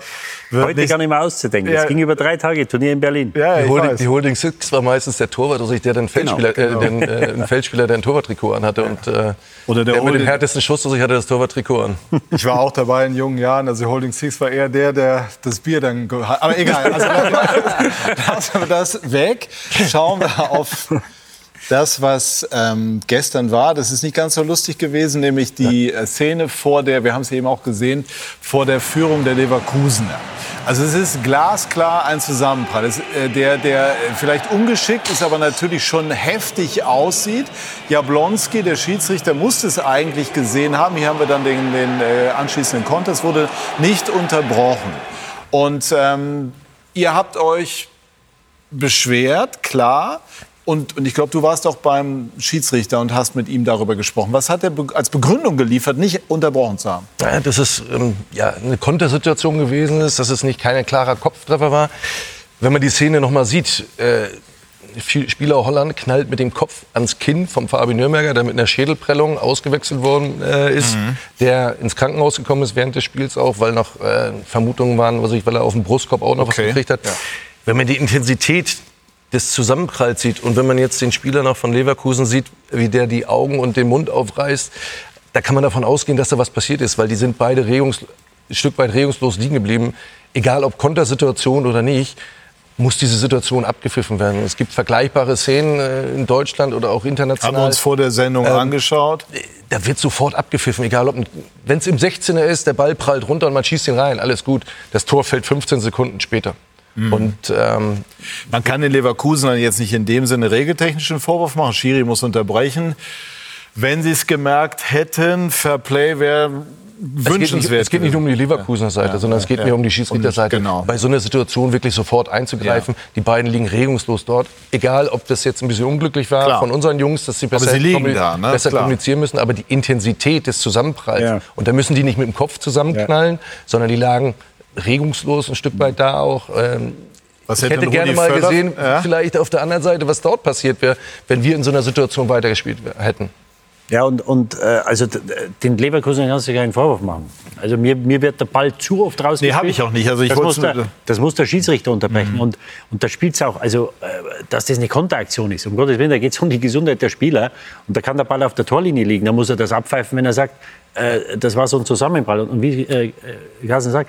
heute gar nicht mehr auszudenken. Es ging über drei Tage Turnier in Berlin. Ja, die, Holding, die, Holding, Six war meistens der Torwart, also der den Feldspieler, genau, genau. Äh, den, äh, Feldspieler, der ein Torwarttrikot anhatte und äh, Oder der, der mit dem härtesten Schuss, also ich hatte das Torwarttrikot an. (laughs) Ich war auch dabei in jungen Jahren, also Holding Six war eher der, der das Bier dann, aber egal. Also (laughs) lassen wir das weg. Schauen wir auf das, was ähm, gestern war. Das ist nicht ganz so lustig gewesen, nämlich die. Äh, Szene vor der, wir haben es eben auch gesehen, vor der Führung der Leverkusener. Also es ist glasklar ein Zusammenprall, das, äh, der, der vielleicht ungeschickt ist, aber natürlich schon heftig aussieht. Jablonski, der Schiedsrichter, musste es eigentlich gesehen haben. Hier haben wir dann den, den äh, anschließenden Konter. Es wurde nicht unterbrochen. Und ähm, ihr habt euch beschwert, klar. Und, und ich glaube, du warst auch beim Schiedsrichter und hast mit ihm darüber gesprochen. Was hat er als Begründung geliefert, nicht unterbrochen zu haben? Ja, dass es ähm, ja, eine Kontersituation gewesen ist, dass es nicht kein klarer Kopftreffer war. Wenn man die Szene noch mal sieht, äh, Spieler Holland knallt mit dem Kopf ans Kinn vom Fabi Nürnberger, der mit einer Schädelprellung ausgewechselt worden äh, ist, mhm. der ins Krankenhaus gekommen ist während des Spiels auch, weil noch äh, Vermutungen waren, was ich, weil er auf dem Brustkorb auch noch okay. was gekriegt hat. Ja. Wenn man die Intensität des Zusammenpralls sieht und wenn man jetzt den Spieler noch von Leverkusen sieht, wie der die Augen und den Mund aufreißt, da kann man davon ausgehen, dass da was passiert ist, weil die sind beide regungs, ein Stück weit regungslos liegen geblieben, egal ob Kontersituation oder nicht. muss diese Situation abgepfiffen werden. Es gibt vergleichbare Szenen äh, in Deutschland oder auch international. Haben wir uns vor der Sendung ähm, angeschaut. Da wird sofort abgepfiffen, egal ob wenn es im 16er ist, der Ball prallt runter und man schießt ihn rein, alles gut. Das Tor fällt 15 Sekunden später. Mhm. Und ähm, man kann den Leverkusen jetzt nicht in dem Sinne regeltechnischen Vorwurf machen. Schiri muss unterbrechen. Wenn sie es gemerkt hätten, Fairplay wäre wünschenswert. Es geht, nicht, um die Leverkusener Seite, ja, sondern es geht ja, mir um die Schiedsrichterseite. Genau. Bei so einer Situation wirklich sofort einzugreifen. Ja. Die beiden liegen regungslos dort. Egal, ob das jetzt ein bisschen unglücklich war Klar. von unseren Jungs, dass sie besser, sie kommuniz da, ne? besser kommunizieren müssen. Aber die Intensität des Zusammenpralls. Und da müssen die nicht mit dem Kopf zusammenknallen, sondern die lagen regungslos ein Stück weit da auch. Ähm, was ich hätte gerne mal Völler? gesehen, vielleicht auf der anderen Seite, was dort passiert wäre, wenn wir in so einer Situation weitergespielt hätten. Ja, und, und äh, also den Leverkusen kannst du keinen Vorwurf machen. Also mir, mir wird der Ball zu oft rausgespielt. Nee, habe ich auch nicht. Also ich das, muss der, das muss der Schiedsrichter unterbrechen. Mhm. Und, und da spielt es auch, also äh, dass das eine Konteraktion ist. Um Gottes Willen, da geht es um die Gesundheit der Spieler. Und da kann der Ball auf der Torlinie liegen. Da muss er das abpfeifen, wenn er sagt, äh, das war so ein Zusammenprall. Und wie äh, Carsten sagt,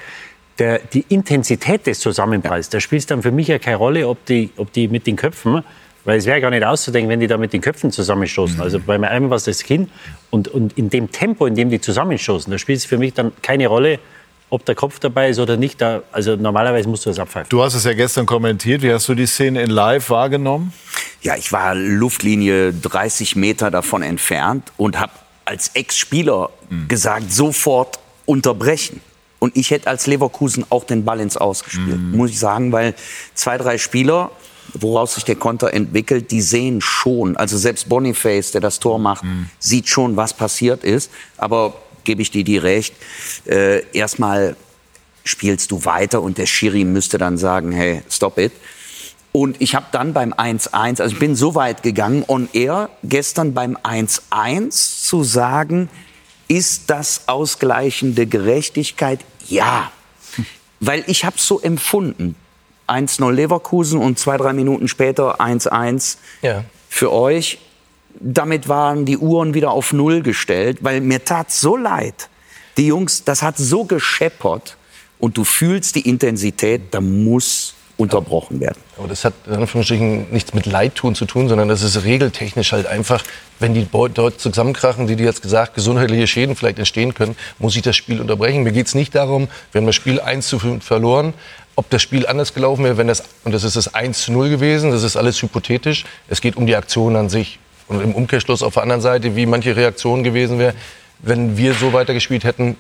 der, die Intensität des Zusammenpralls, da spielt es dann für mich ja keine Rolle, ob die, ob die mit den Köpfen weil es wäre gar nicht auszudenken, wenn die da mit den Köpfen zusammenstoßen. Mhm. Also bei einem war es das Kinn. Und, und in dem Tempo, in dem die zusammenstoßen, da spielt es für mich dann keine Rolle, ob der Kopf dabei ist oder nicht. Da, also normalerweise musst du das abpfeifen. Du hast es ja gestern kommentiert. Wie hast du die Szene in Live wahrgenommen? Ja, ich war Luftlinie 30 Meter davon entfernt und habe als Ex-Spieler mhm. gesagt, sofort unterbrechen. Und ich hätte als Leverkusen auch den Ball ins Ausgespielt, mhm. muss ich sagen, weil zwei, drei Spieler woraus sich der Konter entwickelt, die sehen schon, also selbst Boniface, der das Tor macht, mhm. sieht schon, was passiert ist. Aber gebe ich dir die recht, äh, erstmal spielst du weiter und der Schiri müsste dann sagen, hey, stop it. Und ich habe dann beim 1-1, also ich bin so weit gegangen, on air, gestern beim 1-1 zu sagen, ist das ausgleichende Gerechtigkeit? Ja. Weil ich habe so empfunden. 1-0 Leverkusen und zwei, drei Minuten später 1-1 ja. für euch. Damit waren die Uhren wieder auf Null gestellt, weil mir tat so leid. Die Jungs, das hat so gescheppert und du fühlst die Intensität, da muss unterbrochen werden. Aber das hat in Anführungsstrichen nichts mit Leidtun zu tun, sondern das ist regeltechnisch halt einfach, wenn die dort zusammenkrachen, die, die jetzt gesagt, gesundheitliche Schäden vielleicht entstehen können, muss ich das Spiel unterbrechen. Mir geht es nicht darum, wir haben das Spiel 1 zu 5 verloren, ob das Spiel anders gelaufen wäre, wenn das, und das ist das 1 zu 0 gewesen, das ist alles hypothetisch. Es geht um die Aktion an sich. Und im Umkehrschluss auf der anderen Seite, wie manche Reaktion gewesen wäre, wenn wir so weitergespielt hätten,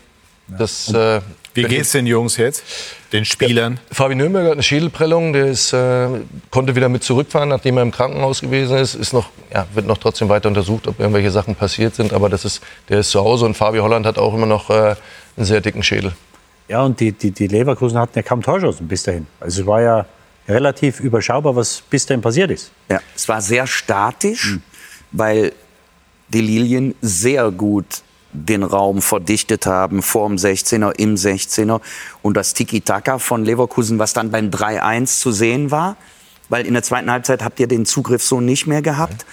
das, äh, Wie geht's den Jungs jetzt, den Spielern? Ja, Fabi Nürnberger hat eine Schädelprellung, der ist, äh, konnte wieder mit zurückfahren, nachdem er im Krankenhaus gewesen ist. ist noch, ja, wird noch trotzdem weiter untersucht, ob irgendwelche Sachen passiert sind. Aber das ist, der ist zu Hause und Fabi Holland hat auch immer noch äh, einen sehr dicken Schädel. Ja, und die, die, die Leverkusen hatten ja kaum Torschancen bis dahin. Also es war ja relativ überschaubar, was bis dahin passiert ist. Ja, es war sehr statisch, mhm. weil die Lilien sehr gut den Raum verdichtet haben, vor dem 16er, im 16er. Und das Tiki-Taka von Leverkusen, was dann beim 3-1 zu sehen war, weil in der zweiten Halbzeit habt ihr den Zugriff so nicht mehr gehabt.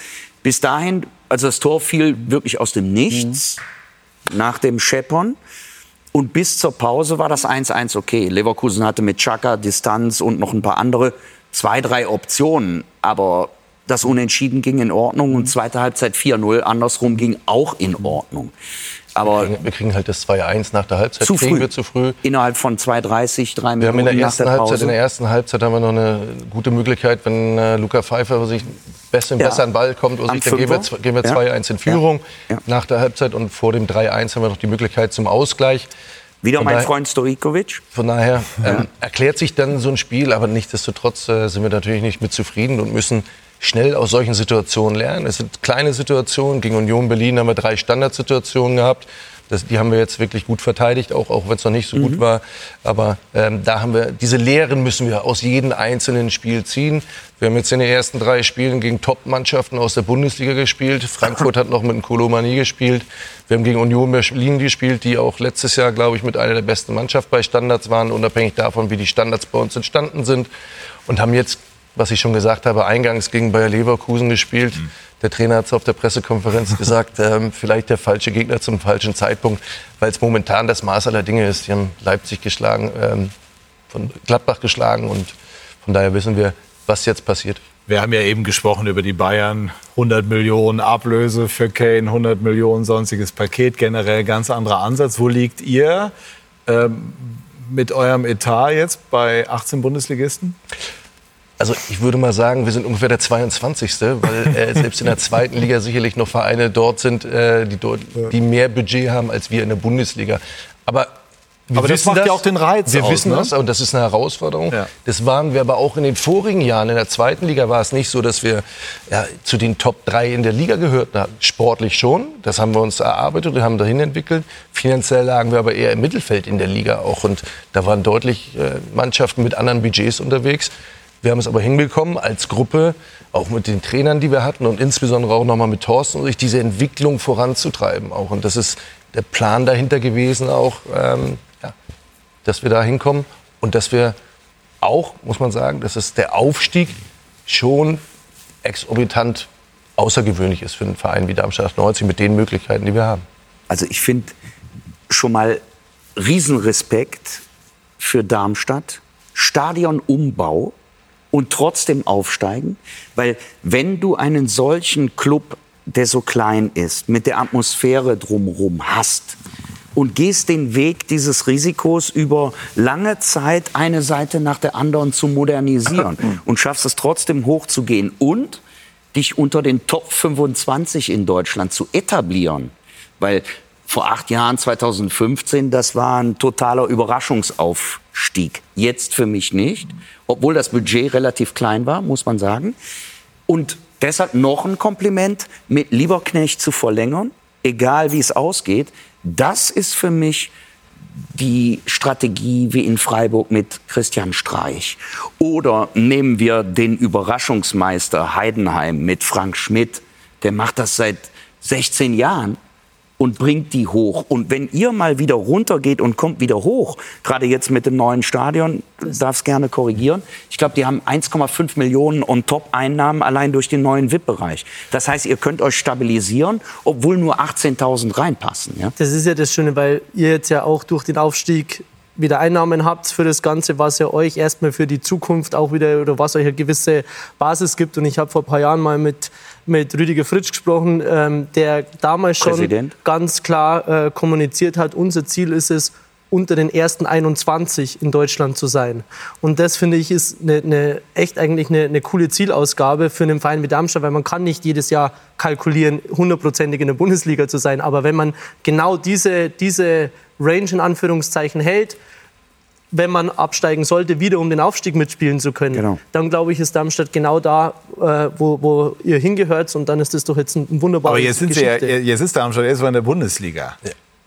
Bis dahin, also das Tor fiel wirklich aus dem Nichts, mhm. nach dem Scheppern. Und bis zur Pause war das 1-1 okay. Leverkusen hatte mit Chaka, Distanz und noch ein paar andere zwei, drei Optionen. Aber das Unentschieden ging in Ordnung und zweite Halbzeit 4-0. Andersrum ging auch in Ordnung. Aber wir kriegen, wir kriegen halt das 2-1 nach der Halbzeit. Zu früh. Wir zu früh. Innerhalb von 2,30, drei Minuten. Wir haben in der ersten der Halbzeit, in der ersten Halbzeit haben wir noch eine gute Möglichkeit, wenn äh, Luca Pfeiffer sich besser, ja. besser an den Ball kommt, sich, dann gehen wir, gehen wir 2-1 ja. in Führung ja. Ja. nach der Halbzeit und vor dem 3-1 haben wir noch die Möglichkeit zum Ausgleich. Wieder mein daher, Freund Stojkovic. Von daher ähm, erklärt sich dann so ein Spiel, aber nichtsdestotrotz äh, sind wir natürlich nicht mit zufrieden und müssen schnell aus solchen Situationen lernen. Es sind kleine Situationen. Gegen Union Berlin haben wir drei Standardsituationen gehabt. Das, die haben wir jetzt wirklich gut verteidigt, auch, auch wenn es noch nicht so mhm. gut war. Aber ähm, da haben wir, diese Lehren müssen wir aus jedem einzelnen Spiel ziehen. Wir haben jetzt in den ersten drei Spielen gegen Top-Mannschaften aus der Bundesliga gespielt. Frankfurt hat noch mit dem Kolomani gespielt. Wir haben gegen Union Berlin gespielt, die auch letztes Jahr, glaube ich, mit einer der besten Mannschaften bei Standards waren, unabhängig davon, wie die Standards bei uns entstanden sind. Und haben jetzt, was ich schon gesagt habe, eingangs gegen Bayer Leverkusen gespielt. Mhm der Trainer hat es auf der Pressekonferenz (laughs) gesagt, ähm, vielleicht der falsche Gegner zum falschen Zeitpunkt, weil es momentan das Maß aller Dinge ist. Die haben Leipzig geschlagen, ähm, von Gladbach geschlagen und von daher wissen wir, was jetzt passiert. Wir haben ja eben gesprochen über die Bayern. 100 Millionen Ablöse für Kane, 100 Millionen sonstiges Paket, generell ganz anderer Ansatz. Wo liegt ihr ähm, mit eurem Etat jetzt bei 18 Bundesligisten? Also ich würde mal sagen, wir sind ungefähr der 22. Weil äh, selbst in der zweiten Liga sicherlich noch Vereine dort sind, äh, die, dort, die mehr Budget haben als wir in der Bundesliga. Aber wir aber das macht das, ja auch den Reiz Wir aus, wissen ne? das und das ist eine Herausforderung. Ja. Das waren wir aber auch in den vorigen Jahren. In der zweiten Liga war es nicht so, dass wir ja, zu den Top 3 in der Liga gehörten. Sportlich schon, das haben wir uns erarbeitet und haben dahin entwickelt. Finanziell lagen wir aber eher im Mittelfeld in der Liga auch. Und da waren deutlich äh, Mannschaften mit anderen Budgets unterwegs. Wir haben es aber hinbekommen, als Gruppe, auch mit den Trainern, die wir hatten und insbesondere auch nochmal mit Thorsten, sich diese Entwicklung voranzutreiben. Auch. Und das ist der Plan dahinter gewesen, auch, ähm, ja, dass wir da hinkommen und dass wir auch, muss man sagen, dass es der Aufstieg schon exorbitant außergewöhnlich ist für einen Verein wie Darmstadt 98 mit den Möglichkeiten, die wir haben. Also ich finde schon mal Riesenrespekt für Darmstadt. Stadionumbau und trotzdem aufsteigen. Weil wenn du einen solchen Club, der so klein ist, mit der Atmosphäre drumherum hast und gehst den Weg dieses Risikos über lange Zeit eine Seite nach der anderen zu modernisieren (clears throat) und schaffst es trotzdem hochzugehen und dich unter den Top 25 in Deutschland zu etablieren. Weil vor acht Jahren, 2015, das war ein totaler Überraschungsaufstieg. Jetzt für mich nicht, obwohl das Budget relativ klein war, muss man sagen. Und deshalb noch ein Kompliment, mit Lieberknecht zu verlängern, egal wie es ausgeht. Das ist für mich die Strategie wie in Freiburg mit Christian Streich. Oder nehmen wir den Überraschungsmeister Heidenheim mit Frank Schmidt. Der macht das seit 16 Jahren und bringt die hoch. Und wenn ihr mal wieder runtergeht und kommt wieder hoch, gerade jetzt mit dem neuen Stadion, du darfst gerne korrigieren, ich glaube, die haben 1,5 Millionen on top Einnahmen allein durch den neuen VIP-Bereich. Das heißt, ihr könnt euch stabilisieren, obwohl nur 18.000 reinpassen. Ja? Das ist ja das Schöne, weil ihr jetzt ja auch durch den Aufstieg wieder Einnahmen habt für das Ganze, was ja euch erstmal für die Zukunft auch wieder oder was euch eine gewisse Basis gibt. Und ich habe vor ein paar Jahren mal mit, mit Rüdiger Fritsch gesprochen, ähm, der damals schon Präsident. ganz klar äh, kommuniziert hat, unser Ziel ist es, unter den ersten 21 in Deutschland zu sein. Und das finde ich ist eine, eine, echt eigentlich eine, eine coole Zielausgabe für einen Verein wie Darmstadt, weil man kann nicht jedes Jahr kalkulieren, hundertprozentig in der Bundesliga zu sein. Aber wenn man genau diese, diese Range in Anführungszeichen hält, wenn man absteigen sollte, wieder um den Aufstieg mitspielen zu können, Genau. dann glaube ich, ist Darmstadt genau da, äh, wo, wo ihr hingehört. Und dann ist das doch jetzt ein, ein wunderbares Aber jetzt, sind Sie ja, jetzt ist Darmstadt erstmal in der Bundesliga.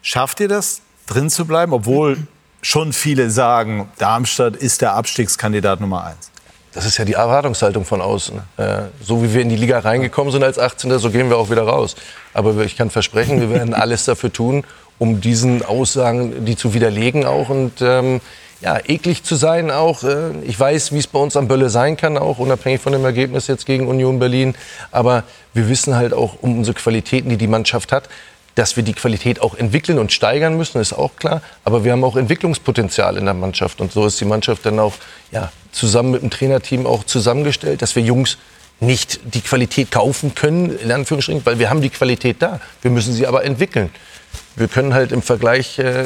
Schafft ihr das, drin zu bleiben, obwohl schon viele sagen, Darmstadt ist der Abstiegskandidat Nummer eins? Das ist ja die Erwartungshaltung von außen. Äh, so wie wir in die Liga reingekommen sind als 18. so gehen wir auch wieder raus. Aber ich kann versprechen, wir werden (laughs) alles dafür tun, um diesen Aussagen, die zu widerlegen auch und ähm, ja, eklig zu sein auch. Äh, ich weiß, wie es bei uns am Bölle sein kann, auch unabhängig von dem Ergebnis jetzt gegen Union Berlin. Aber wir wissen halt auch um unsere Qualitäten, die die Mannschaft hat. Dass wir die Qualität auch entwickeln und steigern müssen, ist auch klar. Aber wir haben auch Entwicklungspotenzial in der Mannschaft. Und so ist die Mannschaft dann auch ja, zusammen mit dem Trainerteam auch zusammengestellt, dass wir Jungs nicht die Qualität kaufen können, in Anführungsstrichen, weil wir haben die Qualität da. Wir müssen sie aber entwickeln. Wir können halt im Vergleich, äh,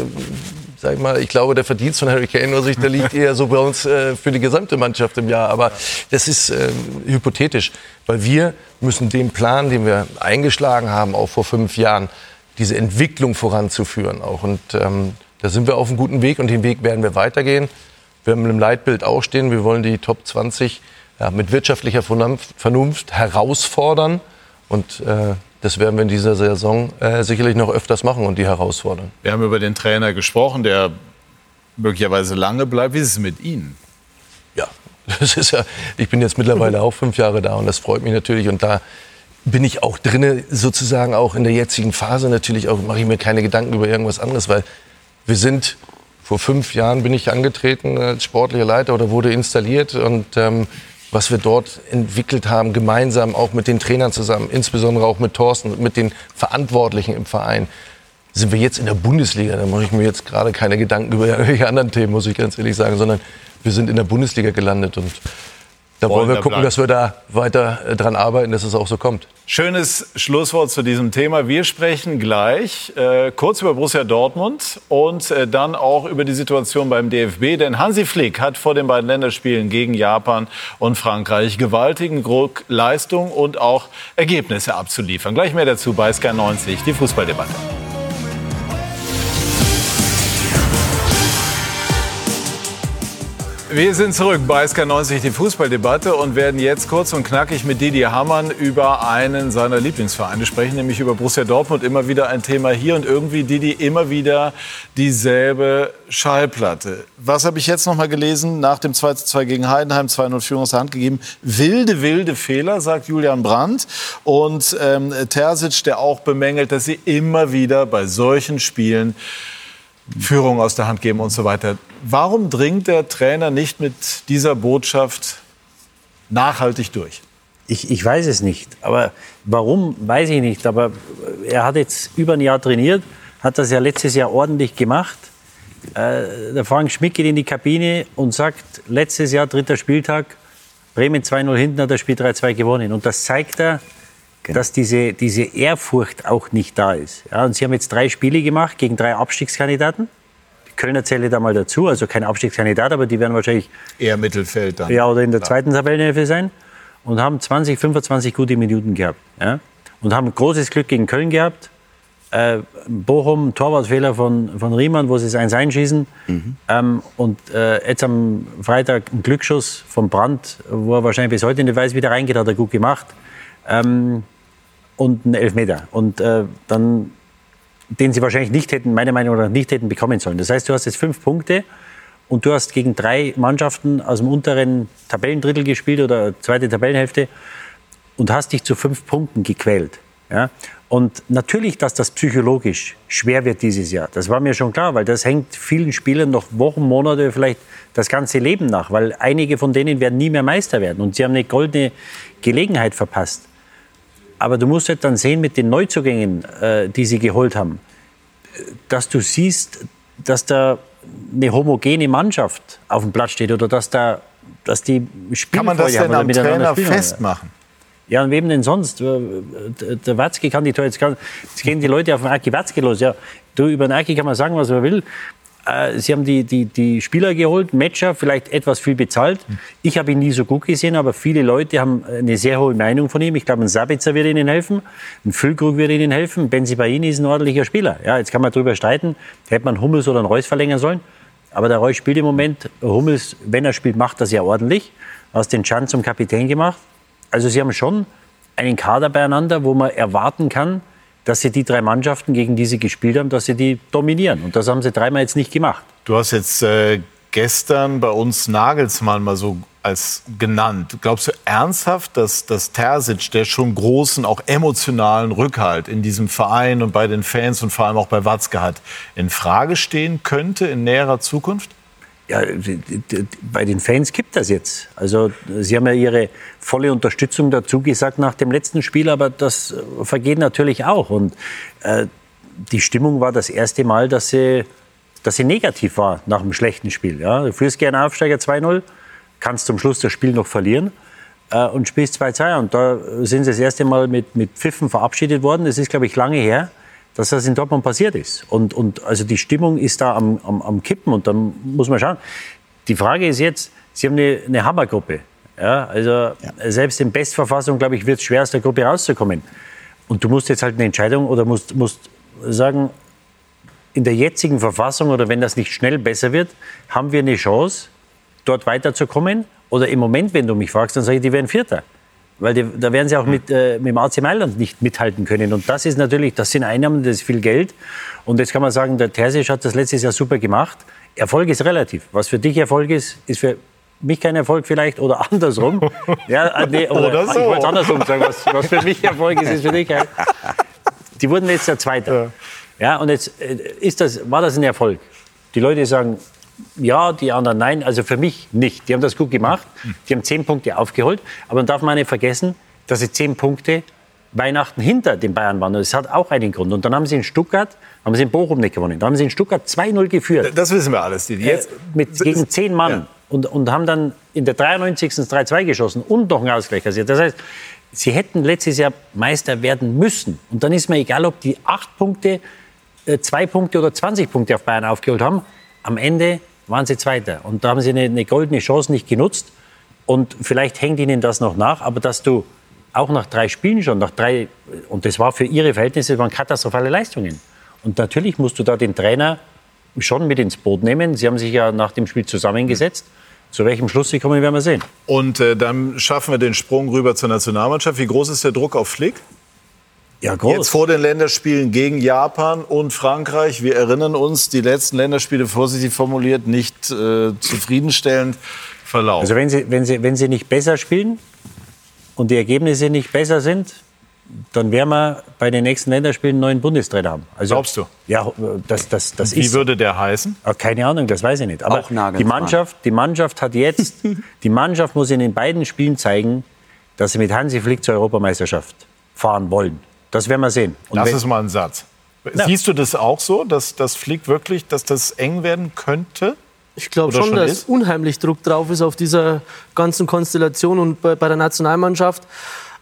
sag ich mal, ich glaube, der Verdienst von Harry Kane sich, der liegt eher so bei uns äh, für die gesamte Mannschaft im Jahr. Aber das ist äh, hypothetisch, weil wir müssen den Plan, den wir eingeschlagen haben, auch vor fünf Jahren, diese Entwicklung voranzuführen auch. Und ähm, da sind wir auf einem guten Weg und den Weg werden wir weitergehen. Wir haben im Leitbild auch stehen, wir wollen die Top 20 ja, mit wirtschaftlicher Vernunft, Vernunft herausfordern. Und äh, das werden wir in dieser Saison äh, sicherlich noch öfters machen und die herausfordern. Wir haben über den Trainer gesprochen, der möglicherweise lange bleibt. Wie ist es mit Ihnen? Ja, (laughs) das ist ja, ich bin jetzt mittlerweile auch fünf Jahre da und das freut mich natürlich. Und da bin ich auch drinne, sozusagen auch in der jetzigen Phase natürlich auch, mache ich mir keine Gedanken über irgendwas anderes, weil wir sind, vor fünf Jahren bin ich angetreten als sportlicher Leiter oder wurde installiert und ähm, was wir dort entwickelt haben, gemeinsam auch mit den Trainern zusammen, insbesondere auch mit Thorsten und mit den Verantwortlichen im Verein, sind wir jetzt in der Bundesliga. Da mache ich mir jetzt gerade keine Gedanken über irgendwelche anderen Themen, muss ich ganz ehrlich sagen, sondern wir sind in der Bundesliga gelandet und da wollen, wir gucken, bleiben. dass wir da weiter äh, dran arbeiten, dass es auch so kommt. Schönes Schlusswort zu diesem Thema. Wir sprechen gleich äh, kurz über Borussia Dortmund und äh, dann auch über die Situation beim DFB. Denn Hansi Flick hat vor den beiden Länderspielen gegen Japan und Frankreich gewaltigen Druck, Leistung und auch Ergebnisse abzuliefern. Gleich mehr dazu bei Sky 90, die Fußballdebatte. Wir sind zurück bei SK90, die Fußballdebatte, und werden jetzt kurz und knackig mit Didi Hamann über einen seiner Lieblingsvereine sprechen, nämlich über Borussia Dortmund. Immer wieder ein Thema hier und irgendwie, Didi, immer wieder dieselbe Schallplatte. Was habe ich jetzt noch mal gelesen? Nach dem 2:2 gegen Heidenheim, 2-0 Führung aus der Hand gegeben. Wilde, wilde Fehler, sagt Julian Brandt. Und ähm, Terzic, der auch bemängelt, dass sie immer wieder bei solchen Spielen Führung aus der Hand geben und so weiter. Warum dringt der Trainer nicht mit dieser Botschaft nachhaltig durch? Ich, ich weiß es nicht. Aber warum, weiß ich nicht. Aber er hat jetzt über ein Jahr trainiert, hat das ja letztes Jahr ordentlich gemacht. Äh, der Frank Schmidt geht in die Kabine und sagt, letztes Jahr, dritter Spieltag, Bremen 2-0 hinten, hat das Spiel 3-2 gewonnen. Und das zeigt er, dass diese, diese Ehrfurcht auch nicht da ist. Ja, und sie haben jetzt drei Spiele gemacht gegen drei Abstiegskandidaten. Die Kölner zähle da mal dazu, also kein Abstiegskandidat, aber die werden wahrscheinlich Eher Mittelfeld dann. ja, oder in der zweiten Tabellenhälfte sein und haben 20, 25 gute Minuten gehabt. Ja? Und haben großes Glück gegen Köln gehabt. Äh, Bochum, Torwartfehler von, von Riemann, wo sie es eins einschießen. Ähm, und äh, jetzt am Freitag ein Glücksschuss von Brandt, wo er wahrscheinlich bis heute nicht weiß, wie der reingeht, hat er gut gemacht. Ähm, und einen Elfmeter. Und äh, dann, den sie wahrscheinlich nicht hätten, meiner Meinung nach nicht hätten bekommen sollen. Das heißt, du hast jetzt fünf Punkte und du hast gegen drei Mannschaften aus dem unteren Tabellendrittel gespielt oder zweite Tabellenhälfte und hast dich zu fünf Punkten gequält. Ja? Und natürlich, dass das psychologisch schwer wird dieses Jahr. Das war mir schon klar, weil das hängt vielen Spielern noch Wochen, Monate, vielleicht das ganze Leben nach, weil einige von denen werden nie mehr Meister werden und sie haben eine goldene Gelegenheit verpasst. Aber du musst halt dann sehen mit den Neuzugängen, äh, die sie geholt haben, dass du siehst, dass da eine homogene Mannschaft auf dem Platz steht oder dass da, dass die Spielfreude Kann man das denn am Trainer spielen. festmachen? Ja, und wem denn sonst? Äh, Der Watzke kann die Tore, jetzt, kann, jetzt gehen die Leute auf den Aki Watzke los. Ja, du, über den Aki kann man sagen, was man will. Äh, Sie haben die, die, die Spieler geholt, Matcher, vielleicht etwas viel bezahlt. Ich habe ihn nie so gut gesehen, aber viele Leute haben eine sehr hohe Meinung von ihm. Ich glaube, ein Sabitzer wird ihnen helfen, ein Füllkrug wird ihnen helfen, Benzibaini ist ein ordentlicher Spieler. Ja, jetzt kann man darüber streiten, hätte man Hummels oder einen Reus verlängern sollen. Aber der Reus spielt im Moment, Hummels, wenn er spielt, macht das ja ordentlich. Hast den Chan zum Kapitän gemacht. Also sie haben schon einen Kader beieinander, wo man erwarten kann, dass sie die drei Mannschaften, gegen die sie gespielt haben, dass sie die dominieren. Und das haben sie dreimal jetzt nicht gemacht. Du hast jetzt äh, gestern bei uns Nagelsmann mal so als genannt. Glaubst du ernsthaft, dass, dass Terzic, der schon großen, auch emotionalen Rückhalt in diesem Verein und bei den Fans und vor allem auch bei Watzke hat, in Frage stehen könnte in näherer Zukunft? Ja, bei den Fans gibt das jetzt. Also sie haben ja ihre volle Unterstützung dazu gesagt nach dem letzten Spiel, aber das äh, vergeht natürlich auch. Und äh, die Stimmung war das erste Mal, dass sie, dass sie negativ war nach einem schlechten Spiel. Ja? Du führst gerne Aufsteiger 2-0, kannst zum Schluss das Spiel noch verlieren äh, und spielst 2-2. Und da sind sie das erste Mal mit, mit Pfiffen verabschiedet worden. Das ist, glaube ich, lange her, dass das in Dortmund passiert ist. Und, und also die Stimmung ist da am, am, am Kippen und dann muss man schauen. Die Frage ist jetzt, Sie haben eine, eine Hammergruppe. Ja, also selbst in Bestverfassung, glaube ich, wird es schwer, aus der Gruppe rauszukommen. Und du musst jetzt halt eine Entscheidung oder musst, musst sagen, in der jetzigen Verfassung oder wenn das nicht schnell besser wird, haben wir eine Chance, dort weiterzukommen. Oder im Moment, wenn du mich fragst, dann sage ich, die werden Vierter. Weil die, da werden sie auch mit, äh, mit dem AC Mailand nicht mithalten können. Und das ist natürlich, das sind Einnahmen, das ist viel Geld. Und jetzt kann man sagen, der Terzic hat das letztes Jahr super gemacht. Erfolg ist relativ. Was für dich Erfolg ist, ist für mich kein Erfolg vielleicht oder (laughs) andersrum. ja, äh, nee, (laughs) oder, Oder so. Ich wollte es andersrum sagen. Was, was für mich Erfolg ist, ist für dich kein (laughs) Die wurden jetzt der Zweite. Ja. und jetzt äh, ist das, war das ein Erfolg. Die Leute sagen, ja, die anderen nein. Also für mich nicht. Die haben das gut gemacht. Die haben zehn Punkte aufgeholt. Aber man darf mal nicht vergessen, dass sie zehn Punkte Weihnachten hinter den Bayern waren. Und das hat auch einen Grund. Und dann haben sie in Stuttgart, haben sie in Bochum nicht gewonnen. Dann haben sie in Stuttgart 2-0 geführt. Das wissen wir alles, Didi. Jetzt, Mit, gegen zehn Mann. und, und haben dann in der 93. das 3-2 geschossen und noch einen Ausgleich kassiert. Das heißt, sie hätten letztes Jahr Meister werden müssen. Und dann ist mir egal, ob die acht Punkte, äh, zwei Punkte oder 20 Punkte auf Bayern aufgeholt haben. Am Ende waren sie Zweiter. Und da haben sie eine, eine goldene Chance nicht genutzt. Und vielleicht hängt ihnen das noch nach. Aber dass du auch nach drei Spielen schon, nach drei, und das war für ihre Verhältnisse, waren katastrophale Leistungen. Und natürlich musst du da den Trainer schon mit ins Boot nehmen. Sie haben sich ja nach dem Spiel zusammengesetzt. Zu welchem Schluss sie kommen, werden wir sehen. Und äh, dann schaffen wir den Sprung rüber zur Nationalmannschaft. Wie groß ist der Druck auf Flick? Ja, groß. Jetzt vor den Länderspielen gegen Japan und Frankreich. Wir erinnern uns, die letzten Länderspiele, vorsichtig formuliert, nicht äh, zufriedenstellend verlaufen. Also wenn sie, wenn, sie, wenn sie nicht besser spielen und die Ergebnisse nicht besser sind, dann werden wir bei den nächsten Länderspielen einen neuen Bundestrainer haben. Also, Glaubst du? Ja, das, das, das Wie ist. würde der heißen? Ah, Keine Ahnung, das weiß ich nicht. Aber die Mannschaft, die Mannschaft hat jetzt, (laughs) die Mannschaft muss in den beiden Spielen zeigen, dass sie mit Hansi Flick zur Europameisterschaft fahren wollen. Das werden wir sehen. Und Das ist mal ein Satz. Ja. Siehst du das auch so, dass das Flick wirklich, dass das eng werden könnte? Ich glaube schon, schon dass ist? unheimlich Druck drauf ist auf dieser ganzen Konstellation und bei, bei der Nationalmannschaft.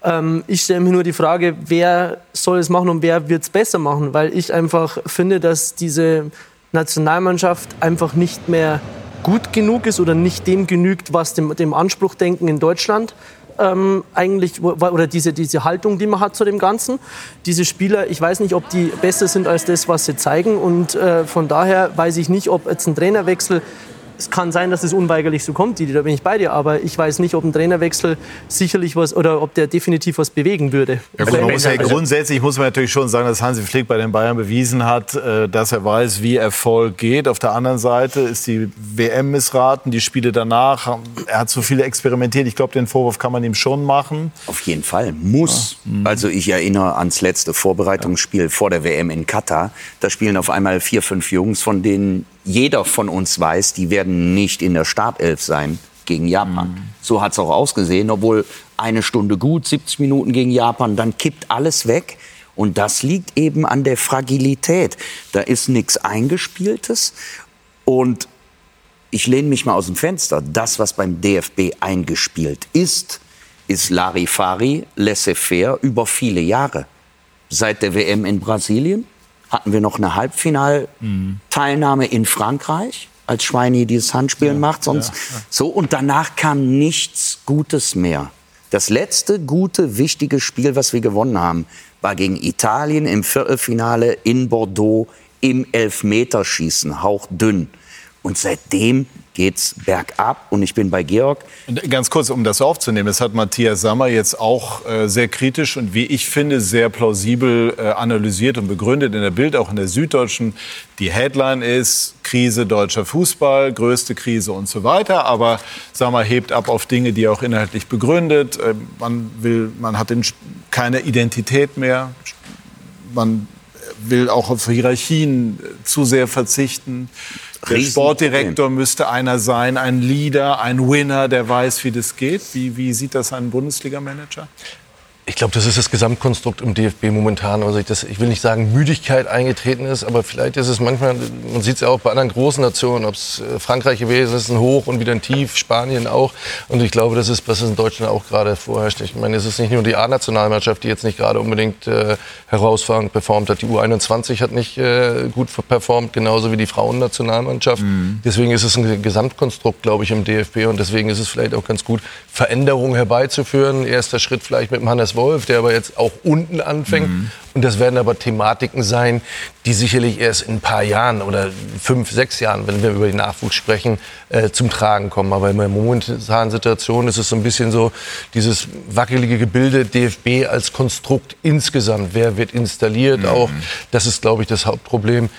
Ähm, ich stelle mir nur die Frage, wer soll es machen und wer wird es besser machen, weil ich einfach finde, dass diese Nationalmannschaft einfach nicht mehr gut genug ist oder nicht dem genügt, was dem, dem Anspruchdenken in Deutschland ähm, eigentlich oder diese, diese Haltung, die man hat zu dem Ganzen. Diese Spieler, ich weiß nicht, ob die besser sind als das, was sie zeigen und äh, von daher weiß ich nicht, ob jetzt ein Trainerwechsel es kann sein, dass es unweigerlich so kommt, Didi, da bin ich bei dir. Aber ich weiß nicht, ob ein Trainerwechsel sicherlich was oder ob der definitiv was bewegen würde. Ja, gut, man muss ja Also- grundsätzlich muss man natürlich schon sagen, dass Hansi Flick bei den Bayern bewiesen hat, äh, dass er weiß, wie Erfolg geht. Auf der anderen Seite ist die WM missraten, die Spiele danach. haben- Er hat so viel experimentiert. Ich glaube, den Vorwurf kann man ihm schon machen. Auf jeden Fall. Muss. Also ich erinnere ans letzte Vorbereitungsspiel vor der WM in Katar. Da spielen auf einmal vier, fünf Jungs, von denen jeder von uns weiß, die werden nicht in der Startelf sein gegen Japan. So hat es auch ausgesehen, obwohl eine Stunde gut, 70 Minuten gegen Japan, dann kippt alles weg. Und das liegt eben an der Fragilität. Da ist nichts Eingespieltes. Und ich lehne mich mal aus dem Fenster. Das, was beim DFB eingespielt ist, ist Larifari, laissez-faire über viele Jahre. Seit der WM in Brasilien hatten wir noch eine Halbfinalteilnahme in Frankreich, als Schweini dieses Handspiel macht. Sonst so und danach kam nichts Gutes mehr. Das letzte gute, wichtige Spiel, was wir gewonnen haben, war gegen Italien im Viertelfinale in Bordeaux im Elfmeterschießen, hauchdünn. Und seitdem geht's bergab und ich bin bei Georg. Ganz kurz, um das aufzunehmen, das hat Matthias Sammer jetzt auch äh, sehr kritisch und wie ich finde, sehr plausibel äh, analysiert und begründet in der Bild, auch in der Süddeutschen. Die Headline ist Krise deutscher Fußball, größte Krise und so weiter. Aber Sammer hebt ab auf Dinge, die er auch inhaltlich begründet. Äh, man will, man hat keine Identität mehr. Man will auch auf Hierarchien äh, zu sehr verzichten. Der. Sportdirektor müsste einer sein, ein Leader, ein Winner, der weiß, wie das geht. Wie, wie sieht das ein Bundesliga-Manager? Ich glaube, das ist das Gesamtkonstrukt im DFB momentan. Also ich, das, ich will nicht sagen, Müdigkeit eingetreten ist, aber vielleicht ist es manchmal, man sieht es ja auch bei anderen großen Nationen, ob es äh, Frankreich gewesen ist, ein Hoch und wieder ein Tief, Spanien auch. Und ich glaube, das ist, was in Deutschland auch gerade vorherrscht. Ich meine, es ist nicht nur die A-Nationalmannschaft, die jetzt nicht gerade unbedingt äh, herausragend performt hat. Die U21 hat nicht äh, gut performt, genauso wie die Frauennationalmannschaft. Deswegen ist es ein Gesamtkonstrukt, glaube ich, im DFB. Und deswegen ist es vielleicht auch ganz gut, Veränderungen herbeizuführen. Erster Schritt vielleicht mit dem Hannes Wolf, der aber jetzt auch unten anfängt. Und das werden aber Thematiken sein, die sicherlich erst in ein paar Jahren oder fünf, sechs Jahren, wenn wir über den Nachwuchs sprechen, äh, zum Tragen kommen. Aber in der momentanen Situation ist es so ein bisschen so dieses wackelige Gebilde DFB als Konstrukt insgesamt. Wer wird installiert auch? Das ist, glaube ich, das Hauptproblem.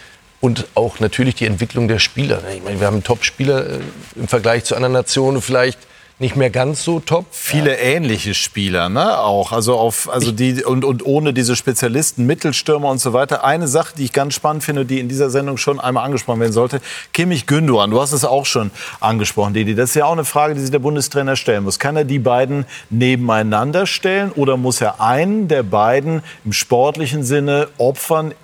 Und auch natürlich die Entwicklung der Spieler. Ich meine, wir haben Top-Spieler äh, im Vergleich zu anderen Nationen vielleicht nicht mehr ganz so top. Viele ähnliche Spieler, ne? Auch also auf also die und, und ohne diese Spezialisten, Mittelstürmer und so weiter. Eine Sache, die ich ganz spannend finde, die in dieser Sendung schon einmal angesprochen werden sollte: Kimmich Gündogan. Du hast es auch schon angesprochen, Didi. Das ist ja auch eine Frage, die sich der Bundestrainer stellen muss. Kann er die beiden nebeneinander stellen oder muss er einen der beiden im sportlichen Sinne opfern,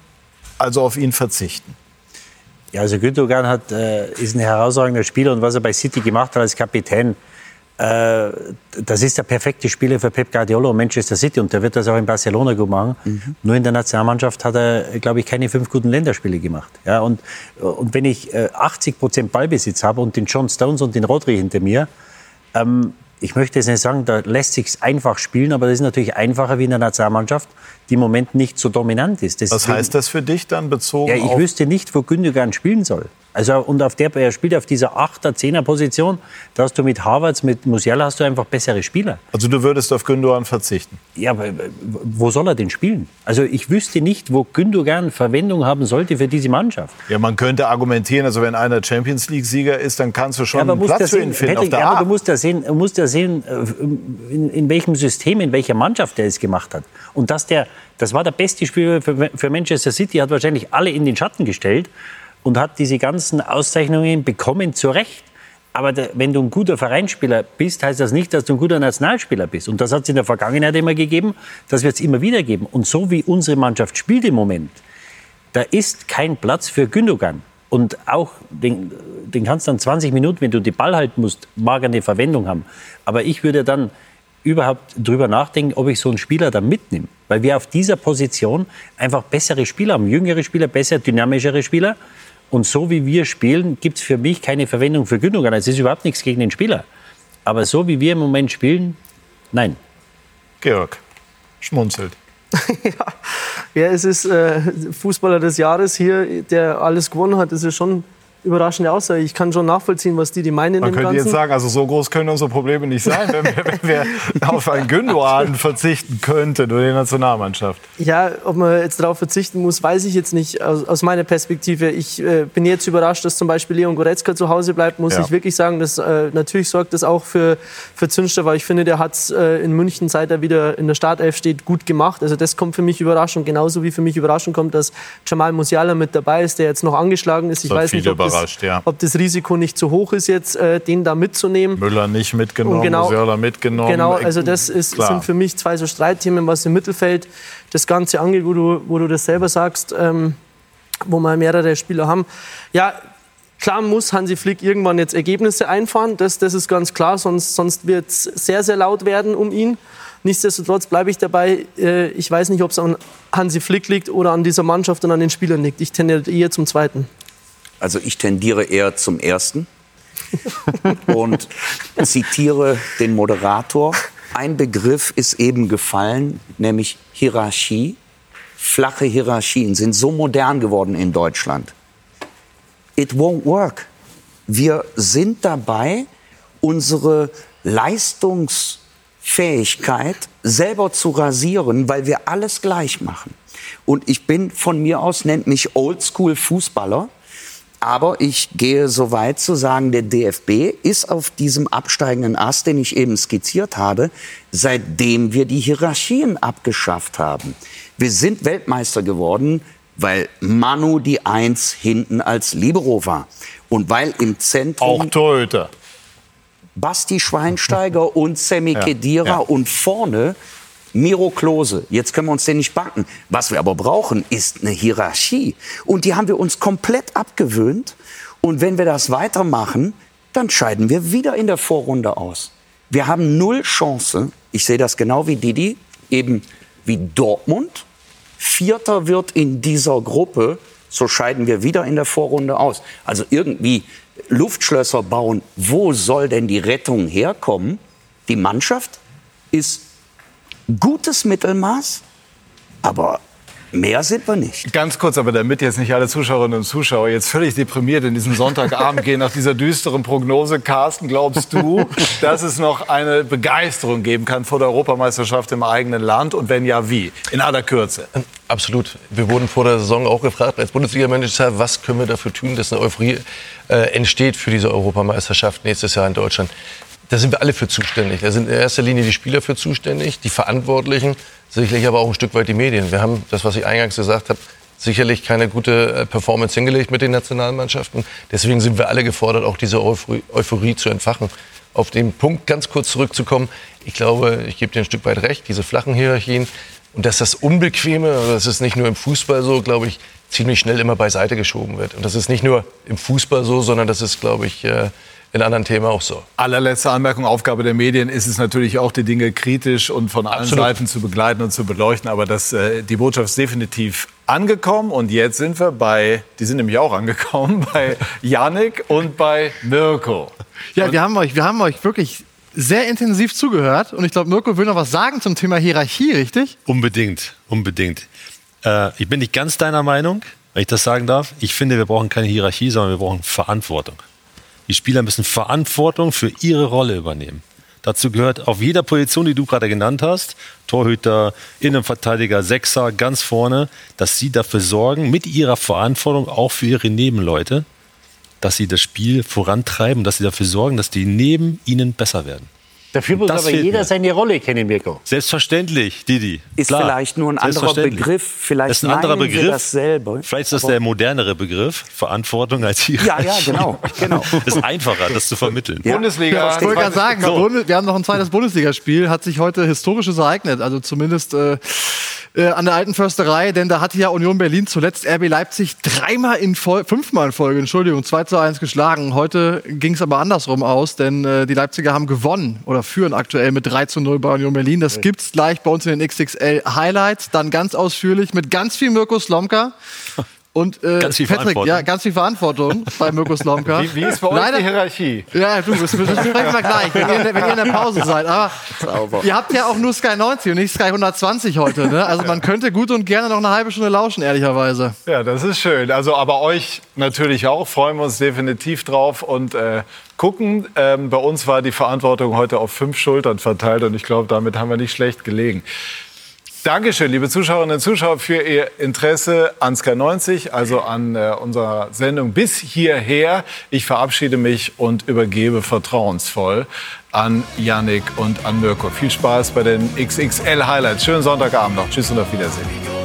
also auf ihn verzichten? Ja, also Gündogan hat, äh, ist ein herausragender Spieler und was er bei City gemacht hat als Kapitän, äh, das ist der perfekte Spieler für Pep Guardiola und Manchester City und der wird das auch in Barcelona gut machen. Mhm. Nur in der Nationalmannschaft hat er, glaube ich, keine fünf guten Länderspiele gemacht. Ja, und, und wenn ich äh, 80 Prozent Ballbesitz habe und den John Stones und den Rodri hinter mir, ähm, ich möchte jetzt nicht sagen, da lässt sich einfach spielen, aber das ist natürlich einfacher wie in der Nationalmannschaft, die im Moment nicht so dominant ist. Deswegen, Was heißt das für dich dann bezogen? Ja, ich wüsste nicht, wo Gündogan spielen soll. Also und auf der, er spielt auf dieser 8er, 10er Position. Da hast du mit Harvards, mit Musiala hast du einfach bessere Spieler. Also du würdest auf Gündogan verzichten? Ja, aber wo soll er denn spielen? Also ich wüsste nicht, wo Gündogan Verwendung haben sollte für diese Mannschaft. Ja, man könnte argumentieren, also wenn einer Champions League Sieger ist, dann kannst du schon ja, einen Platz für ihn finden. Patrick, ja, aber du musst ja sehen, musst ja sehen äh, in, in, welchem System, in welcher Mannschaft er es gemacht hat. Und dass der, das war der beste Spieler für, für Manchester City, hat wahrscheinlich alle in den Schatten gestellt und hat diese ganzen Auszeichnungen bekommen, zu Recht. Aber der, wenn du ein guter Vereinsspieler bist, heißt das nicht, dass du ein guter Nationalspieler bist. Und das hat es in der Vergangenheit immer gegeben, das wird es immer wieder geben. Und so wie unsere Mannschaft spielt im Moment, da ist kein Platz für Gündogan. Und auch, den, den kannst du dann 20 Minuten, wenn du den Ball halten musst, mag eine Verwendung haben. Aber ich würde dann überhaupt drüber nachdenken, ob ich so einen Spieler da mitnehme. Weil wir auf dieser Position einfach bessere Spieler haben, jüngere Spieler, besser, dynamischere Spieler. Und so wie wir spielen, gibt es für mich keine Verwendung für Gündogan. Es ist überhaupt nichts gegen den Spieler. Aber so wie wir im Moment spielen, nein. Georg schmunzelt. (laughs) ja. es ist äh, Fußballer des Jahres hier, der alles gewonnen hat. Das ist schon überraschende Aussage. Ich kann schon nachvollziehen, was die, die meinen. Man könnte jetzt sagen, also so groß können unsere Probleme nicht sein, wenn wir, wenn wir auf einen Gündogan verzichten könnten durch die Nationalmannschaft. Ja, ob man jetzt darauf verzichten muss, weiß ich jetzt nicht aus, aus meiner Perspektive. Ich äh, bin jetzt überrascht, dass zum Beispiel Leon Goretzka zu Hause bleibt, muss ja. ich wirklich sagen. Das, äh, natürlich sorgt das auch für, für Zünster, weil ich finde, der hat es äh, in München, seit er wieder in der Startelf steht, gut gemacht. Also das kommt für mich überraschend. Genauso wie für mich überraschend kommt, dass Jamal Musiala mit dabei ist, der jetzt noch angeschlagen ist. Ich weiß nicht, ob das, ja. ob das Risiko nicht zu hoch ist, jetzt äh, den da mitzunehmen. Müller nicht mitgenommen, genau, Musiala mitgenommen. Genau, also das ist, sind für mich zwei so Streitthemen, was im Mittelfeld das Ganze angeht, wo du, wo du das selber sagst, ähm, wo wir mehrere Spieler haben. Ja, Klar muss Hansi Flick irgendwann jetzt Ergebnisse einfahren, das, das ist ganz klar, sonst, sonst wird es sehr, sehr laut werden um ihn. Nichtsdestotrotz bleibe ich dabei, äh, ich weiß nicht, ob es an Hansi Flick liegt oder an dieser Mannschaft und an den Spielern liegt. Ich tendiere eher zum Zweiten. Also ich tendiere eher zum Ersten (laughs) und zitiere den Moderator. Ein Begriff ist eben gefallen, nämlich Hierarchie. Flache Hierarchien sind so modern geworden in Deutschland. It won't work. Wir sind dabei, unsere Leistungsfähigkeit selber zu rasieren, weil wir alles gleich machen. Und ich bin von mir aus, nennt mich Oldschool-Fußballer. Aber ich gehe so weit zu sagen, der DFB ist auf diesem absteigenden Ast, den ich eben skizziert habe, seitdem wir die Hierarchien abgeschafft haben. Wir sind Weltmeister geworden, weil Manu die Eins hinten als Libero war. Und weil im Zentrum... Auch Torhüter. Basti Schweinsteiger und Sammy ja, Kedira ja. und vorne Miro Klose, jetzt können wir uns den nicht backen. Was wir aber brauchen, ist eine Hierarchie. Und die haben wir uns komplett abgewöhnt. Und wenn wir das weitermachen, dann scheiden wir wieder in der Vorrunde aus. Wir haben null Chance. Ich sehe das genau wie Didi, eben wie Dortmund. Vierter wird in dieser Gruppe, so scheiden wir wieder in der Vorrunde aus. Also irgendwie Luftschlösser bauen. Wo soll denn die Rettung herkommen? Die Mannschaft ist gutes Mittelmaß, aber Mehr sind wir nicht. Ganz kurz, aber damit jetzt nicht alle Zuschauerinnen und Zuschauer jetzt völlig deprimiert in diesen Sonntagabend gehen nach dieser düsteren Prognose, Carsten, glaubst du, (laughs) dass es noch eine Begeisterung geben kann vor der Europameisterschaft im eigenen Land? Und wenn ja, wie? In aller Kürze. Absolut. Wir wurden vor der Saison auch gefragt als Bundesliga-Manager, was können wir dafür tun, dass eine Euphorie äh, entsteht für diese Europameisterschaft nächstes Jahr in Deutschland. Da sind wir alle für zuständig. Da sind in erster Linie die Spieler für zuständig, die Verantwortlichen, sicherlich aber auch ein Stück weit die Medien. Wir haben, das was ich eingangs gesagt habe, sicherlich keine gute äh, Performance hingelegt mit den Nationalmannschaften. Deswegen sind wir alle gefordert, auch diese Euphorie zu entfachen. Auf den Punkt ganz kurz zurückzukommen. Ich glaube, ich gebe dir ein Stück weit recht, diese flachen Hierarchien. Und dass das Unbequeme, also das ist nicht nur im Fußball so, glaube ich, ziemlich schnell immer beiseite geschoben wird. Und das ist nicht nur im Fußball so, sondern das ist, glaube ich, äh, in anderen Themen auch so. Allerletzte Anmerkung, Aufgabe der Medien ist es natürlich auch, die Dinge kritisch und von allen Absolut. Seiten zu begleiten und zu beleuchten. Aber das, äh, die Botschaft ist definitiv angekommen. Und jetzt sind wir bei, die sind nämlich auch angekommen, (laughs) bei Yannick und bei Mirko. Ja, wir haben euch, wir haben euch wirklich sehr intensiv zugehört. Und ich glaube, Mirko will noch was sagen zum Thema Hierarchie, richtig? Unbedingt, unbedingt. Äh, ich bin nicht ganz deiner Meinung, wenn ich das sagen darf. Ich finde, wir brauchen keine Hierarchie, sondern wir brauchen Verantwortung. Die Spieler müssen Verantwortung für ihre Rolle übernehmen. Dazu gehört auf jeder Position, die du gerade genannt hast, Torhüter, Innenverteidiger, Sechser, ganz vorne, dass sie dafür sorgen, mit ihrer Verantwortung auch für ihre Nebenleute, dass sie das Spiel vorantreiben, dass sie dafür sorgen, dass die neben ihnen besser werden. Dafür muss Das aber jeder mir. seine Rolle kennen, Mirko. Selbstverständlich, Didi. Ist Klar, vielleicht nur ein anderer. Begriff. Vielleicht das ist ein anderer Begriff. dasselbe, Vielleicht ist das aber- der modernere Begriff, Verantwortung als Hierarchie. Ja, ja, genau, (laughs) genau. Das ist einfacher, das zu vermitteln. Ja, ich wollte gerade sagen, Bundes- wir haben noch ein zweites Bundesligaspiel, hat sich heute historisches ereignet, also zumindest äh, äh, an der alten Försterei, denn da hatte ja Union Berlin zuletzt RB Leipzig dreimal in Folge, fünfmal in Folge, Entschuldigung, 2 zu 1 geschlagen. Heute ging es aber andersrum aus, denn äh, die Leipziger haben gewonnen oder führen aktuell mit 3 zu 0 bei Union Berlin. Das gibt's gleich bei uns in den XXL Highlights, dann ganz ausführlich mit ganz viel Mirko Slomka. (laughs) Und äh, Ganz viel Patrick, Verantwortung. ja, ganz viel Verantwortung bei Mirko Slomka. Wie, wie ist bei euch die Hierarchie? Ja, du, das, das besprechen wir gleich, wenn ihr, wenn ihr in der Pause seid. Aber ihr habt ja auch nur Sky 90 und nicht Sky 120 heute. Ne? Also man könnte gut und gerne noch eine halbe Stunde lauschen, ehrlicherweise. Ja, das ist schön. Also, aber euch natürlich auch. Freuen wir uns definitiv drauf und äh, gucken. Ähm, bei uns war die Verantwortung heute auf fünf Schultern verteilt und ich glaube, damit haben wir nicht schlecht gelegen. Dankeschön, liebe Zuschauerinnen und Zuschauer, für Ihr Interesse an Sky 90, also an äh, unserer Sendung bis hierher. Ich verabschiede mich und übergebe vertrauensvoll an Yannick und an Mirko. Viel Spaß bei den XXL Highlights. Schönen Sonntagabend noch. Tschüss und auf Wiedersehen.